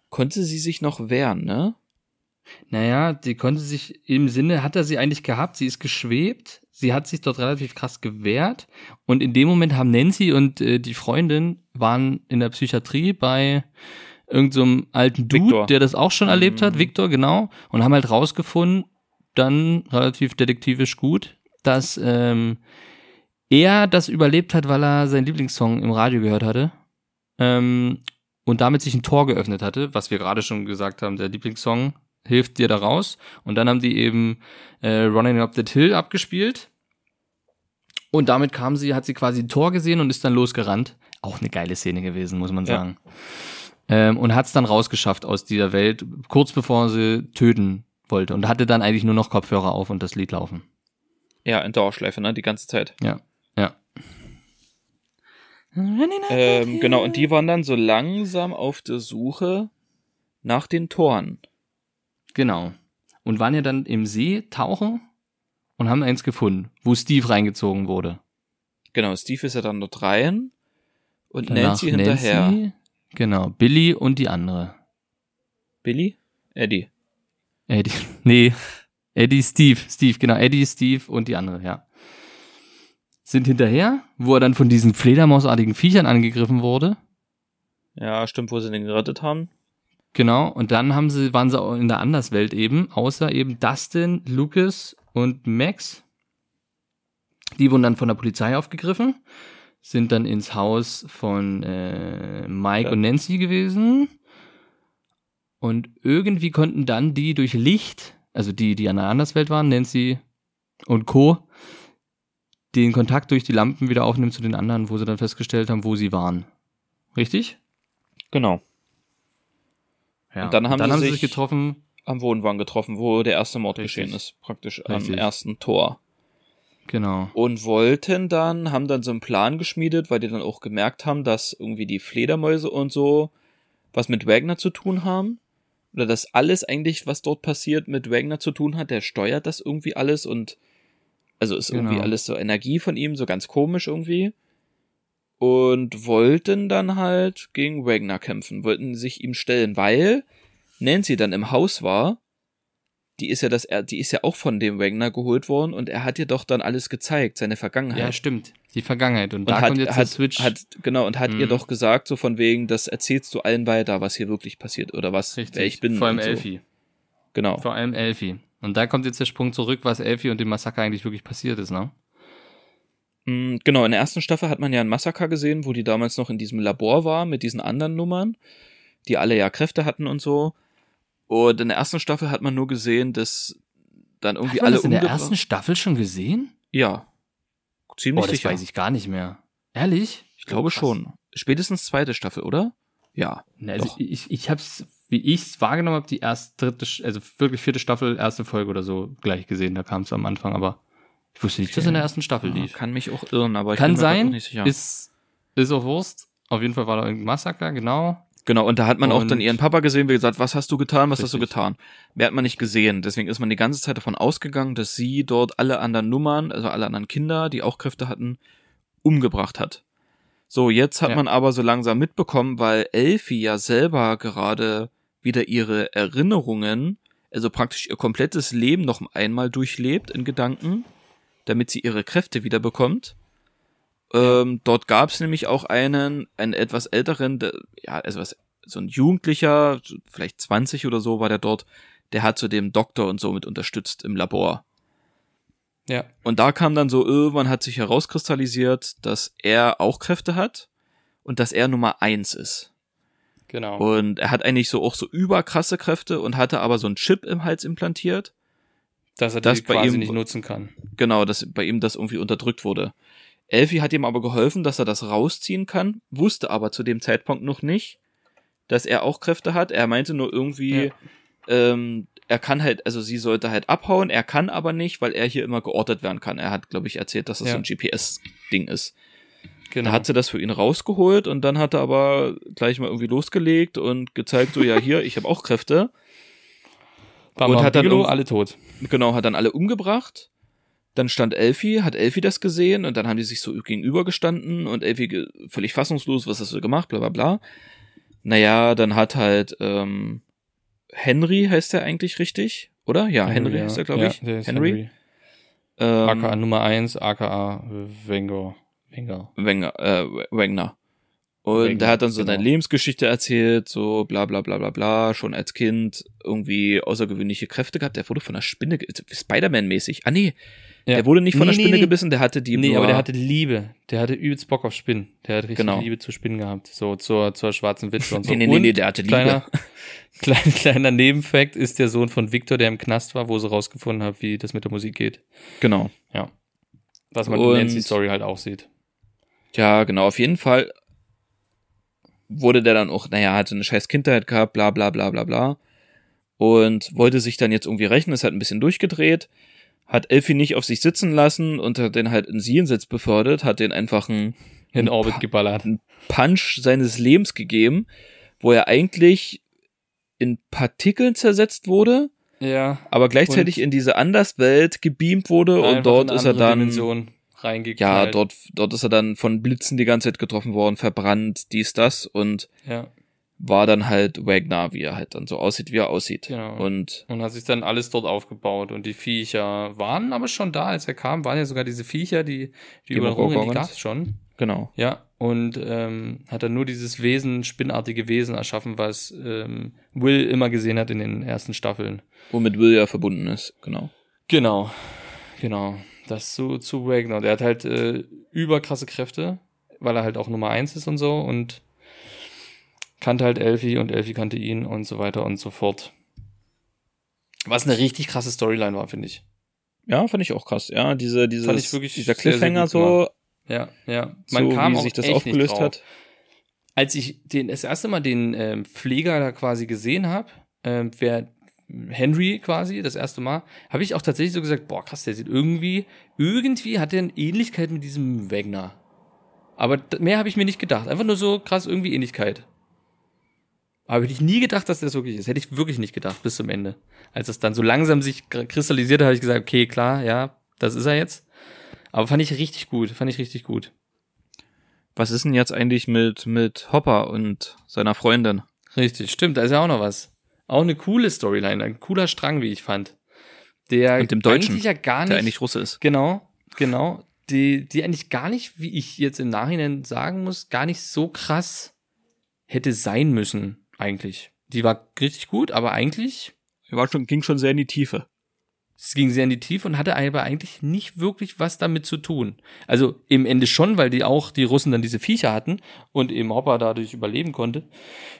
konnte sie sich noch wehren, ne? Naja, die konnte sich im Sinne, hat er sie eigentlich gehabt, sie ist geschwebt, sie hat sich dort relativ krass gewehrt und in dem Moment haben Nancy und äh, die Freundin waren in der Psychiatrie bei irgendeinem so alten Dude, Victor. der das auch schon erlebt hat, Mhm. Victor, genau, und haben halt rausgefunden, dann relativ detektivisch gut, dass ähm, er das überlebt hat, weil er seinen Lieblingssong im Radio gehört hatte ähm, und damit sich ein Tor geöffnet hatte, was wir gerade schon gesagt haben, der Lieblingssong hilft dir da raus. Und dann haben die eben äh, Running Up That Hill abgespielt. Und damit kam sie, hat sie quasi ein Tor gesehen und ist dann losgerannt. Auch eine geile Szene gewesen, muss man Ja. Ähm, und hat es dann rausgeschafft aus dieser Welt, kurz bevor sie töten wollte. Und hatte dann eigentlich nur noch Kopfhörer auf und das Lied laufen. Ja, in Dauerschleife, ne? Die ganze Zeit. Ja, ja. Ähm, genau, und die waren dann so langsam auf der Suche nach den Toren. Genau. Und waren ja dann im See tauchen und haben eins gefunden, wo Steve reingezogen wurde. Genau, Steve ist ja dann dort rein und Danach Nancy hinterher. Nancy, genau, Billy und die andere. Billy? Eddie. Eddie, *laughs* nee, Eddie, Steve, Steve, genau, Eddie, Steve und die andere, ja. sind hinterher, wo er dann von diesen Fledermausartigen Viechern angegriffen wurde. Ja, stimmt, wo sie den gerettet haben. Genau, und dann haben sie, waren sie auch in der Anderswelt eben, außer eben Dustin, Lucas und Max. Die wurden dann von der Polizei aufgegriffen, sind dann ins Haus von äh, Mike Ja. und Nancy gewesen. Und irgendwie konnten dann die durch Licht, also die, die an der Anderswelt waren, Nancy und Co., den Kontakt durch die Lampen wieder aufnehmen zu den anderen, wo sie dann festgestellt haben, wo sie waren. Richtig? Genau. Ja. Und dann haben sie sie sich- sich getroffen. Am Wohnwagen getroffen, wo der erste Mord Richtig. geschehen ist. Praktisch Richtig. am ersten Tor. Genau. Und wollten dann, haben dann so einen Plan geschmiedet, weil die dann auch gemerkt haben, dass irgendwie die Fledermäuse und so was mit Wagner zu tun haben. Oder dass alles eigentlich, was dort passiert, mit Wagner zu tun hat. Der steuert das irgendwie alles und also ist irgendwie Genau. alles so Energie von ihm, so ganz komisch irgendwie. Und wollten dann halt gegen Wagner kämpfen, wollten sich ihm stellen, weil Nancy dann im Haus war. Die ist ja das, die ist ja auch von dem Wagner geholt worden und er hat ihr doch dann alles gezeigt, seine Vergangenheit. Ja, stimmt. Die Vergangenheit. Und, und da hat, kommt jetzt hat, der Switch. hat, genau, und hat Mhm. ihr doch gesagt, so von wegen, das erzählst du allen weiter, was hier wirklich passiert oder was, Richtig. wer ich bin. Vor allem so. Elfie. Genau. Vor allem Elfie. Und da kommt jetzt der Sprung zurück, was Elfie und dem Massaker eigentlich wirklich passiert ist, ne? Mm, Genau, in der ersten Staffel hat man ja ein Massaker gesehen, wo die damals noch in diesem Labor war mit diesen anderen Nummern, die alle ja Kräfte hatten und so. Und in der ersten Staffel hat man nur gesehen, dass dann irgendwie Hat man alle das in der ersten Staffel schon gesehen? Ja. Ziemlich Boah, das sicher. weiß ich gar nicht mehr. Ehrlich? Ich glaube schon. Spätestens zweite Staffel, oder? Ja. Na, also Doch. ich, ich hab's, wie ich's wahrgenommen habe, die erste, dritte, also wirklich vierte Staffel, erste Folge oder so gleich gesehen. Da kam es am Anfang, aber ich wusste nicht, dass es in der ersten Staffel Ja, lief. Kann mich auch irren, aber ich Kann bin mir grad sein, auch nicht sicher. ist, ist auch Wurst. Auf jeden Fall war da irgendein Massaker, genau. Genau, und da hat man auch dann Und- ihren Papa gesehen, wie gesagt, was hast du getan, was hast du Richtig. getan? Mehr hat man nicht gesehen. Deswegen ist man die ganze Zeit davon ausgegangen, dass sie dort alle anderen Nummern, also alle anderen Kinder, die auch Kräfte hatten, umgebracht hat. So, jetzt hat Ja. man aber so langsam mitbekommen, weil Elfie ja selber gerade wieder ihre Erinnerungen, also praktisch ihr komplettes Leben noch einmal durchlebt in Gedanken, damit sie ihre Kräfte wieder bekommt. Ähm, dort gab es nämlich auch einen, einen etwas älteren, der, ja, also was, so ein Jugendlicher, so vielleicht 20 oder so war der dort, der hat zu dem Doktor und so mit unterstützt im Labor. Ja. Und da kam dann so, irgendwann hat sich herauskristallisiert, dass er auch Kräfte hat und dass er Nummer eins ist. Genau. Und er hat eigentlich so auch so überkrasse Kräfte und hatte aber so einen Chip im Hals implantiert. dass er das bei quasi ihm- nicht nutzen kann. Genau, dass bei ihm das irgendwie unterdrückt wurde. Elfie hat ihm aber geholfen, dass er das rausziehen kann, wusste aber zu dem Zeitpunkt noch nicht, dass er auch Kräfte hat. Er meinte nur irgendwie, ähm, er kann halt, also sie sollte halt abhauen, er kann aber nicht, weil er hier immer geortet werden kann. Er hat, glaube ich, erzählt, dass das Ja. so ein GPS-Ding ist. Genau. Da hat sie das für ihn rausgeholt und dann hat er aber gleich mal irgendwie losgelegt und gezeigt, so ja, hier, ich habe auch Kräfte. Bam, und hat dann Bigelow, alle tot. Genau, hat dann alle umgebracht. Dann stand Elfie, hat Elfie das gesehen und dann haben die sich so gegenübergestanden und Elfie ge- völlig fassungslos, was hast du gemacht, bla bla bla. Naja, dann hat halt ähm, Henry heißt er eigentlich richtig, oder? Ja, Henry, heißt er, glaube ja, ich. Henry. Henry. Ähm, AKA Nummer 1, AKA Wenger. Wenger. Wenger, äh, Wagner. Und Wagner, der hat dann so genau. seine Lebensgeschichte erzählt, so bla bla bla bla bla, schon als Kind irgendwie außergewöhnliche Kräfte gehabt. Der wurde von einer Spinne, Spider-Man-mäßig. Ah nee, Ja. der wurde nicht von Nee, nee, Spinne nee. gebissen, der hatte die Nee, nur, aber der hatte Liebe. Der hatte übelst Bock auf Spinnen. Der hat richtig Genau. Liebe zu Spinnen gehabt. So zur, zur schwarzen Witwe und so. *laughs* Nee, nee, nee, und nee, der hatte Liebe. Kleiner, *laughs* kleiner, kleiner Nebenfact ist der Sohn von Victor, der im Knast war, wo sie rausgefunden hat, wie das mit der Musik geht. Genau. Ja. Was man in Und- Nancy Story halt auch sieht. Ja, genau, auf jeden Fall wurde der dann auch, naja, hatte eine scheiß Kindheit gehabt, bla bla bla bla bla. Und wollte sich dann jetzt irgendwie rächen, ist halt ein bisschen durchgedreht, hat Elfie nicht auf sich sitzen lassen und hat den halt ins Jenseits befördert, hat den einfach einen, In Orbit geballert. einen Punch seines Lebens gegeben, wo er eigentlich in Partikeln zersetzt wurde, Ja. aber gleichzeitig in diese Anderswelt gebeamt wurde und dort ist er dann Dimension reingeknallt. ja, dort, dort ist er dann von Blitzen die ganze Zeit getroffen worden, verbrannt, dies, das und Ja. War dann halt Wagner, wie er halt dann so aussieht, wie er aussieht. Genau. Und Und hat sich dann alles dort aufgebaut. Und die Viecher waren aber schon da, als er kam, waren ja sogar diese Viecher, die, die, Die überall rumrennen, die gab's schon. genau. Ja, und ähm, hat dann nur dieses Wesen, spinnartige Wesen erschaffen, was ähm, Will immer gesehen hat in den ersten Staffeln. Womit Will ja verbunden ist, genau. Genau, genau. Das zu, zu Wagner. Der hat halt äh, überkrasse Kräfte, weil er halt auch Nummer eins ist und so und kannte halt Elfie und Elfie kannte ihn und so weiter und so fort. Was eine richtig krasse Storyline war, finde ich. Ja, fand ich auch krass. Ja, diese, dieses, dieser sehr, sehr Cliffhanger gut so, Ja, ja. so wie auch sich das aufgelöst hat. als ich den das erste Mal den ähm, Pfleger da quasi gesehen habe, ähm, wer Henry quasi das erste Mal, habe ich auch tatsächlich so gesagt, boah krass, der sieht irgendwie, irgendwie hat der eine Ähnlichkeit mit diesem Wagner. Aber mehr habe ich mir nicht gedacht. Einfach nur so krass irgendwie Ähnlichkeit. Aber hätte ich nie gedacht, dass das wirklich ist. Hätte ich wirklich nicht gedacht bis zum Ende. Als es dann so langsam sich kr- kristallisiert, habe ich gesagt, okay, klar, ja, das ist er jetzt. Aber fand ich richtig gut, fand ich richtig gut. Was ist denn jetzt eigentlich mit, mit Hopper und seiner Freundin? Richtig, stimmt, da ist ja auch noch was. Auch eine coole Storyline, ein cooler Strang, wie ich fand. Der Und dem Deutschen, eigentlich ja gar nicht, Der eigentlich Russe ist. genau, genau, die, die eigentlich gar nicht, wie ich jetzt im Nachhinein sagen muss, gar nicht so krass hätte sein müssen, eigentlich. Die war richtig gut, aber eigentlich, Er war schon, ging schon sehr in die Tiefe. es ging sehr in die Tiefe und hatte aber eigentlich nicht wirklich was damit zu tun. Also im Ende schon, weil die auch, die Russen dann diese Viecher hatten und eben Hopper dadurch überleben konnte.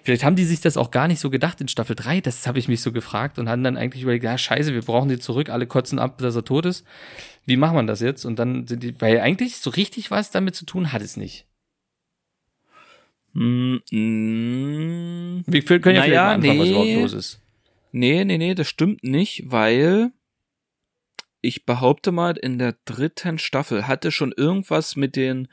Vielleicht haben die sich das auch gar nicht so gedacht in Staffel 3, das habe ich mich so gefragt und haben dann eigentlich überlegt, ja scheiße, wir brauchen die zurück, alle kotzen ab, dass er tot ist. Wie macht man das jetzt? Und dann sind die, weil eigentlich so richtig was damit zu tun hat es nicht. Mm, mm, Wir können ja Naja, vielleicht mal anfangen, was nee. überhaupt los ist. nee, nee, nee, das stimmt nicht, weil ich behaupte mal, in der dritten Staffel hatte schon irgendwas mit den,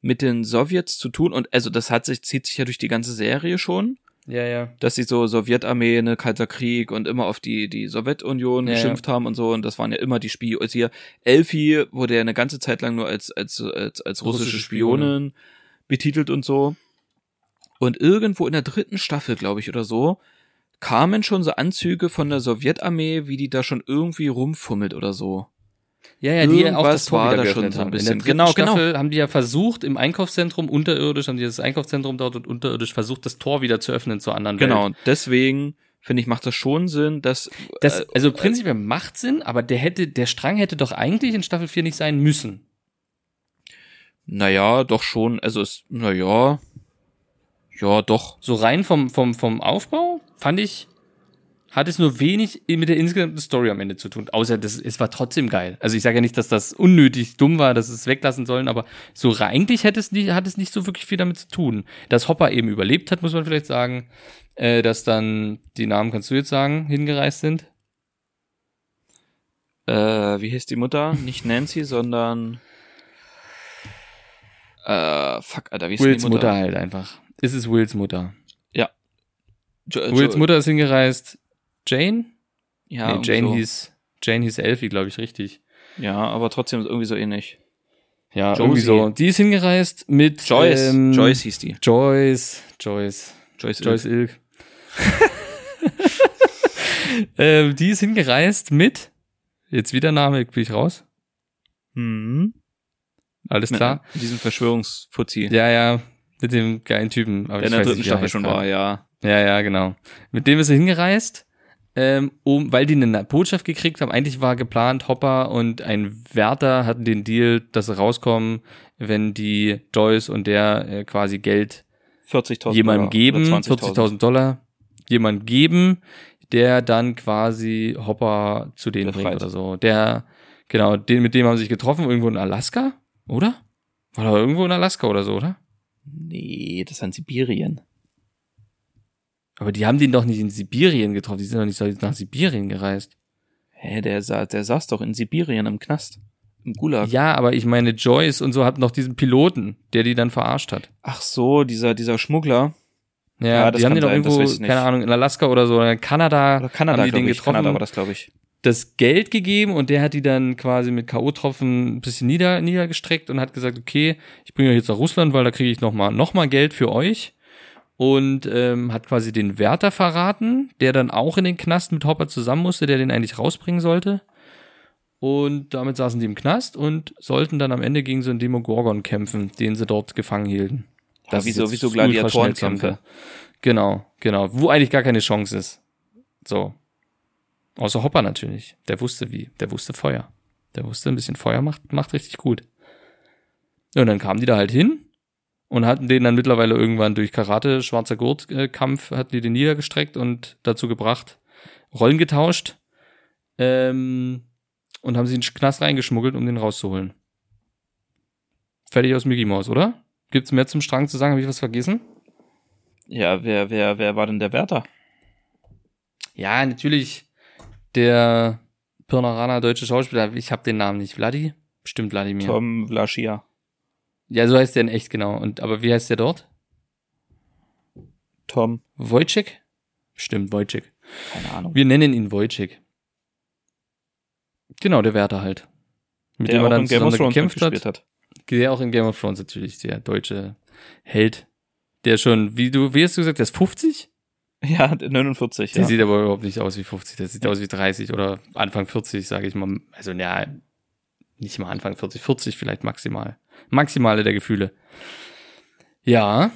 mit den Sowjets zu tun und also das hat sich, zieht sich ja durch die ganze Serie schon. Ja, ja. dass sie so Sowjetarmee, ne, Kalter Krieg und immer auf die, die Sowjetunion Ja, geschimpft haben und so. Und das waren ja immer die Spione. Also hier, Elfie wurde ja eine ganze Zeit lang nur als, als, als, als russische, Russische Spione. Spionin betitelt und so. Und irgendwo in der dritten Staffel, glaube ich, oder so, kamen schon so Anzüge von der Sowjetarmee, wie die da schon irgendwie rumfummelt oder so. Ja, ja, die ja auch Irgendwas das Tor war da schon so ein bisschen. In der dritten Genau, genau. Staffel haben die ja versucht, im Einkaufszentrum unterirdisch, haben die das Einkaufszentrum dort und unterirdisch versucht, das Tor wieder zu öffnen zur anderen Genau. Welt. Und deswegen, finde ich, macht das schon Sinn, dass, Das, äh, also prinzipiell macht Sinn, aber der hätte, der Strang hätte doch eigentlich in Staffel 4 nicht sein müssen. naja, doch schon, also es, naja, ja, doch. So rein vom, vom, vom Aufbau fand ich, hat es nur wenig mit der insgesamten Story am Ende zu tun. Außer das, es war trotzdem geil. Also ich sage ja nicht, dass das unnötig dumm war, dass es weglassen sollen, aber so re- eigentlich hätte es nicht, hat es nicht so wirklich viel damit zu tun. Dass Hopper eben überlebt hat, muss man vielleicht sagen. Äh, dass dann, die Namen kannst du jetzt sagen, hingereist sind. Äh, wie heißt die Mutter? Nicht Nancy, sondern äh, fuck, Alter, wie ist Wills die Mutter Mutter? halt einfach. Es ist Wills Mutter. Jo, jo, Wills Mutter ist hingereist. Jane? Ja, nee, Jane so. hieß, Jane hieß Elfie, glaube ich, richtig. Ja, aber trotzdem irgendwie so ähnlich. Ja, Josie. irgendwie so. Die ist hingereist mit Joyce, ähm, Joyce hieß die. Joyce, Joyce, Joyce, Joyce Ilk. Ilk. *laughs* ähm, die ist hingereist mit, jetzt wieder Name, bin ich raus. Mhm. Alles Mit klar. diesem Verschwörungsfuzzi, Ja, ja, mit dem geilen Typen. Aber der in der dritten nicht, er Staffel schon war, ja. Ja, ja, genau. Mit dem ist sie hingereist, ähm, um, weil die eine Botschaft gekriegt haben. Eigentlich war geplant, Hopper und ein Wärter hatten den Deal, dass sie rauskommen, wenn die Joyce und der äh, quasi Geld 40.000 jemandem Dollar geben, oder 20.000. 40.000 Dollar, jemand geben, der dann quasi Hopper zu denen Befreit. bringt oder so. Der, genau, den, mit dem haben sie sich getroffen, irgendwo in Alaska, oder? War doch irgendwo in Alaska oder so, oder? Nee, das ist in Sibirien. Aber die haben den doch nicht in Sibirien getroffen, die sind doch nicht nach Sibirien gereist. Hä, der, sa der saß doch in Sibirien im Knast. Im Gulag. Ja, aber ich meine, Joyce und so hatten noch diesen Piloten, der die dann verarscht hat. Ach so, dieser, dieser Schmuggler. Ja, Ja, das die haben den doch irgendwo, keine Ahnung, in Alaska oder so, oder in Kanada, Oder Kanada, haben die den ich. getroffen, Kanada war das, glaube ich. Das Geld gegeben und der hat die dann quasi mit K.O.-Tropfen ein bisschen nieder, niedergestreckt und hat gesagt, okay, ich bringe euch jetzt nach Russland, weil da kriege ich nochmal noch mal Geld für euch. und ähm, hat quasi den Wärter verraten, der dann auch in den Knast mit Hopper zusammen musste, der den eigentlich rausbringen sollte. Und damit saßen die im Knast und sollten dann am Ende gegen so einen Demogorgon kämpfen, den sie dort gefangen hielten. Das ja, wieso, wieso Gladiatorenkämpfe? Genau, genau. Wo eigentlich gar keine Chance ist. So. Außer Hopper natürlich. Der wusste wie. Der wusste Feuer. Der wusste, ein bisschen Feuer macht, macht richtig gut. Und dann kamen die da halt hin und hatten den dann mittlerweile irgendwann durch Karate, schwarzer Gurtkampf, hatten die den niedergestreckt und dazu gebracht, Rollen getauscht ähm, und haben sie in den Knast reingeschmuggelt, um den rauszuholen. Fertig aus Mickey Mouse, oder? Gibt's mehr zum Strang zu sagen? Habe ich was vergessen? Ja, wer, wer, wer war denn der Wärter? Ja, natürlich der Pirnaraner deutsche Schauspieler. Ich habe den Namen nicht. Vladi? Bestimmt Vladimir. Tom Vlaschia. Ja, so heißt der in echt, genau. Und, aber wie heißt der dort? Tom. Wojcik? Stimmt, Wojcik. Keine Ahnung. Wir nennen ihn Wojcik. Genau, der Wärter halt. Mit der dem er dann zusammen gekämpft hat. hat. Der auch in Game of Thrones natürlich, der deutsche Held. Der schon, wie du, wie hast du gesagt, der ist 50? *laughs* Ja, 49, der ja. sieht aber überhaupt nicht aus wie 50, der sieht aus wie 30 oder Anfang 40, sage ich mal. Also, ja, nicht mal Anfang 40, 40 vielleicht maximal. Maximale der Gefühle. Ja.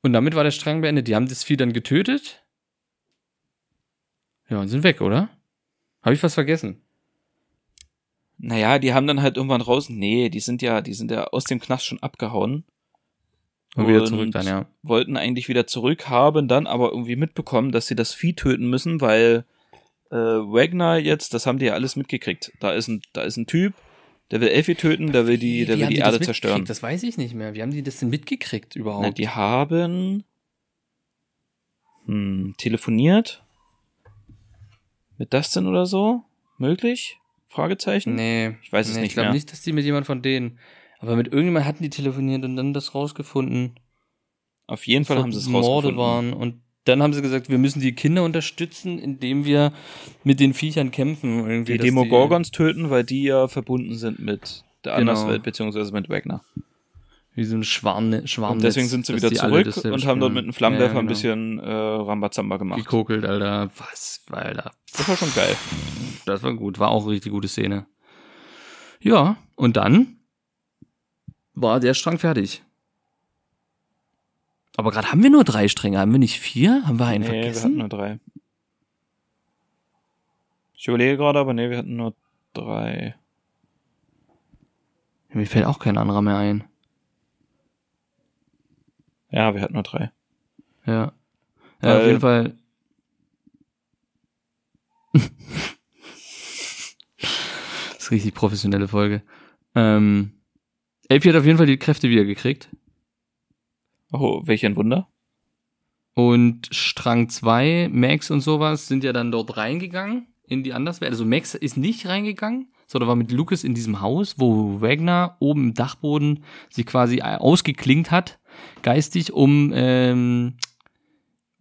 Und damit war der Strang beendet. Die haben das Vieh dann getötet. Ja, und sind weg, oder? Habe ich was vergessen? Naja, die haben dann halt irgendwann raus. Nee, die sind ja, die sind ja aus dem Knast schon abgehauen. Und, und wieder zurück dann, ja. Wollten eigentlich wieder zurück, haben dann aber irgendwie mitbekommen, dass sie das Vieh töten müssen, weil äh, Wagner jetzt, das haben die ja alles mitgekriegt. Da ist ein, da ist ein Typ, der will Elfie töten, der will die, der will die, die Erde zerstören. Das weiß ich nicht mehr. Wie haben die das denn mitgekriegt überhaupt? Na, die haben hm, telefoniert mit Dustin oder so. Möglich? Fragezeichen? Nee. Ich weiß es nee, nicht Ich glaube nicht, dass die mit jemand von denen. Aber mit irgendjemand hatten die telefoniert und dann das rausgefunden. Auf jeden Fall haben sie es rausgefunden. Morde waren und dann haben sie gesagt, wir müssen die Kinder unterstützen, indem wir mit den Viechern kämpfen. Irgendwie, die Demogorgons die, töten, weil die ja verbunden sind mit der genau. Anderswelt, beziehungsweise mit Wagner. Wie so ein Schwarm, Schwarm Und deswegen sind sie wieder zurück und haben dort mit einem Flammenwerfer ja, genau. ein bisschen äh, Rambazamba gemacht. Gekokelt, Alter. Was, Alter. Das war schon geil. Das war gut, war auch eine richtig gute Szene. Ja, und dann war der Strang fertig. Aber gerade haben wir nur drei Stränge, haben wir nicht vier? Haben wir einen nee, vergessen? wir hatten nur drei. Ich überlege gerade, aber nee, wir hatten nur drei. Mir fällt auch kein anderer mehr ein. Ja, wir hatten nur drei. Ja. Ja, auf jeden Fall. *laughs* das ist richtig professionelle Folge. Ähm, Elfie hat auf jeden Fall die Kräfte wieder gekriegt. Oh, welch ein Wunder. Und Strang 2, Max und sowas sind ja dann dort reingegangen in die Anderswelt. Also Max ist nicht reingegangen, sondern war mit Lucas in diesem Haus, wo Wagner oben im Dachboden sich quasi ausgeklingt hat, geistig, um, ähm,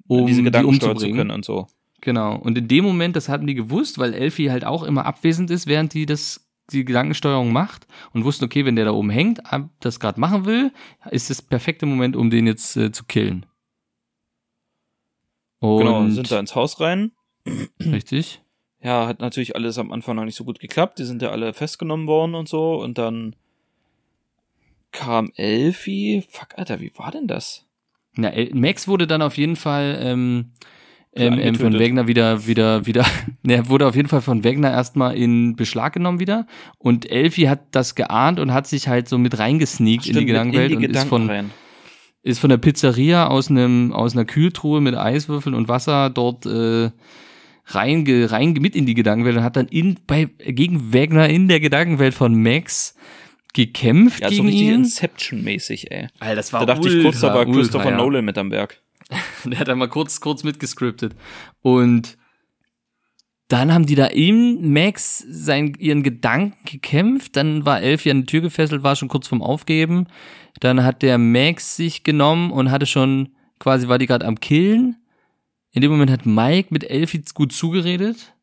um diese Gedanken die umzubringen. zu können und so. Genau. Und in dem Moment, das hatten die gewusst, weil Elfie halt auch immer abwesend ist, während die das die Gedankensteuerung macht und wussten, okay, wenn der da oben hängt, das gerade machen will, ist das perfekte Moment, um den jetzt äh, zu killen. Genau, und genau, sind da ins Haus rein. Richtig. Ja, hat natürlich alles am Anfang noch nicht so gut geklappt. Die sind ja alle festgenommen worden und so. Und dann kam Elfie. Fuck, Alter, wie war denn das? Ja, Max wurde dann auf jeden Fall ähm, ähm, ähm, von Wegner wieder, wieder, wieder, *laughs* ne, wurde auf jeden Fall von Wegner erstmal in Beschlag genommen wieder. Und Elfi hat das geahnt und hat sich halt so mit reingesneakt in die Gedankenwelt in die und ist von, rein. ist von der Pizzeria aus einem, aus einer Kühltruhe mit Eiswürfeln und Wasser dort, äh, rein, rein mit in die Gedankenwelt und hat dann in, bei, gegen Wegner in der Gedankenwelt von Max gekämpft ja, gegen so richtig ihn. Inception-mäßig, ey. Alter, das war Da dachte ultra, ich kurz, da war Christopher ultra, ja. Nolan mit am Berg. *laughs* Der hat einmal kurz, kurz mitgescriptet. Und dann haben die da im Max seinen, ihren Gedanken gekämpft. Dann war Elfie an die Tür gefesselt, war schon kurz vorm Aufgeben. Dann hat der Max sich genommen und hatte schon, quasi war die gerade am Killen. In dem Moment hat Mike mit Elfie gut zugeredet.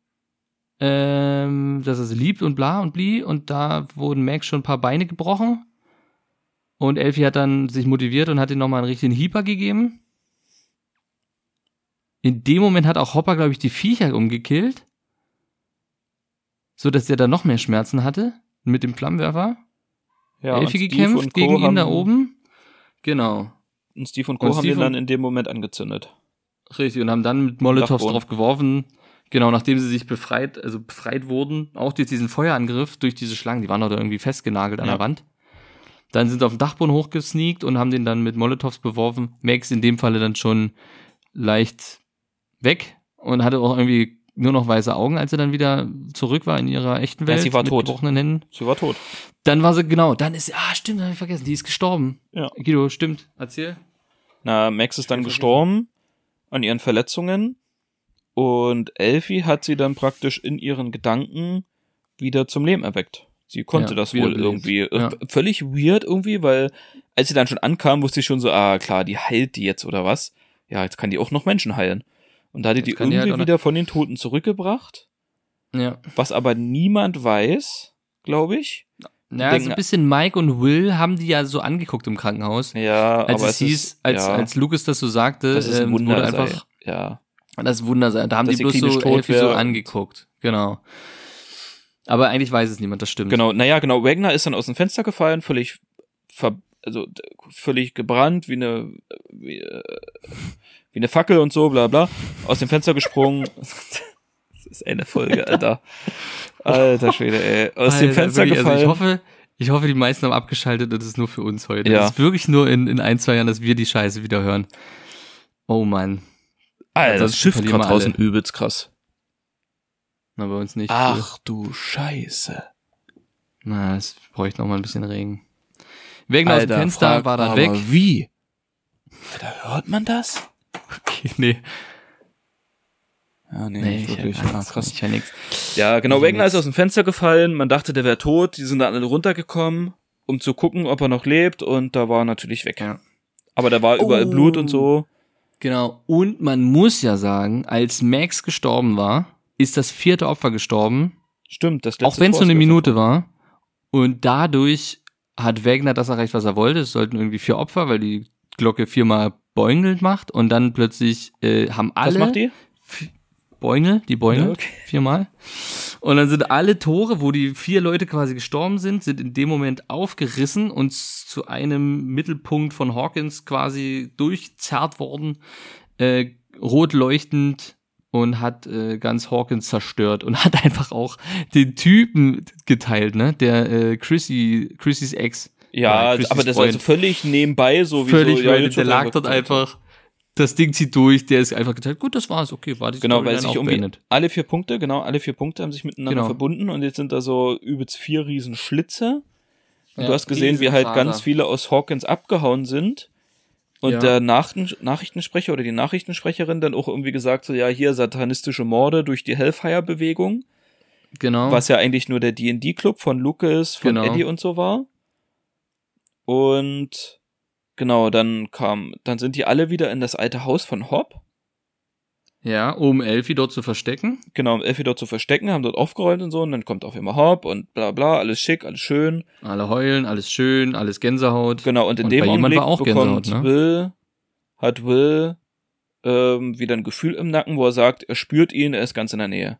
Ähm, dass er sie liebt und bla und bli. Und da wurden Max schon ein paar Beine gebrochen. Und Elfie hat dann sich motiviert und hat ihm nochmal einen richtigen Hieper gegeben. In dem Moment hat auch Hopper, glaube ich, die Viecher umgekillt. So dass der da noch mehr Schmerzen hatte mit dem Flammenwerfer. Ja, Elfi und Steve gekämpft gegen ihn haben, da oben. Genau. Und Steve und Co. Und haben Steve den dann in dem Moment angezündet. Richtig, und haben dann mit Molotovs Dachboden. drauf geworfen. Genau, nachdem sie sich befreit, also befreit wurden, auch durch diesen Feuerangriff, durch diese Schlangen, die waren doch da irgendwie festgenagelt an Ja. der Wand. Dann sind sie auf den Dachboden hochgesneakt und haben den dann mit Molotovs beworfen. Max in dem Falle dann schon leicht weg und hatte auch irgendwie nur noch weiße Augen, als sie dann wieder zurück war in ihrer echten Ja, Welt. sie war mit tot. gebrochenen Händen. Sie war tot. Dann war sie, genau, dann ist sie, ah, stimmt, hab ich vergessen, die ist gestorben. Ja. Guido, stimmt, erzähl. Na, Max ist dann gestorben an ihren Verletzungen und Elfie hat sie dann praktisch in ihren Gedanken wieder zum Leben erweckt. Sie konnte Ja, das wohl irgendwie. Äh, Ja. Völlig weird irgendwie, weil als sie dann schon ankam, wusste ich schon so, ah klar, die heilt die jetzt oder was. Ja, jetzt kann die auch noch Menschen heilen. Und da hat die die die irgendwie halt wieder von den Toten zurückgebracht, Ja. was aber niemand weiß, glaube ich. Ja, denken- so ein bisschen Mike und Will haben die ja so angeguckt im Krankenhaus. Ja, als aber es hieß, ist, als, ja, als Lucas das so sagte, das ist ein ähm, Wunder wurde sei. einfach Ja, das Wunder sein. Da haben Dass die sie bloß so Elfie so angeguckt. Genau. Aber eigentlich weiß es niemand, das stimmt. Genau, naja, genau. Wagner ist dann aus dem Fenster gefallen, völlig ver also völlig gebrannt, wie eine wie, äh, wie eine Fackel und so, bla bla. Aus dem Fenster gesprungen. *laughs* das ist eine Folge, Alter. Alter Schwede, ey. Aus dem Alter, Fenster wirklich, gefallen. Also ich hoffe, ich hoffe, die meisten haben abgeschaltet und das ist nur für uns heute. Ja. Das ist wirklich nur in, in ein, zwei Jahren, dass wir die Scheiße wieder hören. Oh Mann. Alter, das Ansonsten Schiff gerade draußen übelst krass. Na, bei uns nicht. Ach du Scheiße. Na, es bräuchte noch mal ein bisschen Regen. Wegen aus dem Fenster war dann weg. Wie? Alter, hört man das? Okay, *laughs* nee. Ja, nee, Nee, nicht ich wirklich. Ah, nichts. krass. Ich nix. Ja, genau. Wagner nix. ist aus dem Fenster gefallen. Man dachte, der wäre tot. Die sind dann alle runtergekommen, um zu gucken, ob er noch lebt. Und da war er natürlich weg. Ja. Aber da war überall Oh. Blut und so. Genau. Und man muss ja sagen, als Max gestorben war, ist das vierte Opfer gestorben, Stimmt, das auch letzte wenn es nur eine Minute war. Und dadurch hat Wagner das erreicht, was er wollte. Es sollten irgendwie vier Opfer, weil die Glocke viermal boingelt macht. Und dann plötzlich äh, haben alle Was macht die? Boingel, die Boingel, Ja, okay. viermal. Und dann sind alle Tore, wo die vier Leute quasi gestorben sind, sind in dem Moment aufgerissen und zu einem Mittelpunkt von Hawkins quasi durchzerrt worden, äh, rot leuchtend und hat äh, ganz Hawkins zerstört und *laughs* hat einfach auch den Typen geteilt, ne? Der äh, Chrissy, Chrissys Ex. Ja, Ja, aber das ist also völlig nebenbei, so wie Völlig so, ja, der lag dort einfach. Das Ding zieht durch, der ist einfach geteilt. Gut, das war's, okay, war die Genau, Story weil sich irgendwie beendet. alle vier Punkte, genau, alle vier Punkte haben sich miteinander Genau. verbunden und jetzt sind da so übelst vier riesen Schlitze. Und Ja, du hast gesehen, wie halt ganz viele aus Hawkins abgehauen sind. Und Ja. der Nachrichten Nachrichtensprecher oder die Nachrichtensprecherin dann auch irgendwie gesagt so, ja, hier satanistische Morde durch die Hellfire-Bewegung, Genau. was ja eigentlich nur der D&D-Club von Lucas, von Genau. Eddie und so war. Und genau, dann kam, dann sind die alle wieder in das alte Haus von Hobb. Ja, um Elfie dort zu verstecken. Genau, um Elfie dort zu verstecken, haben dort aufgeräumt und so, und dann kommt auf einmal Hobb und bla bla, alles schick, alles schön. Alle heulen, alles schön, alles Gänsehaut. Genau, und in Und dem Augenblick war auch bekommt ne? Will, hat Will ähm, wieder ein Gefühl im Nacken, wo er sagt, er spürt ihn, er ist ganz in der Nähe.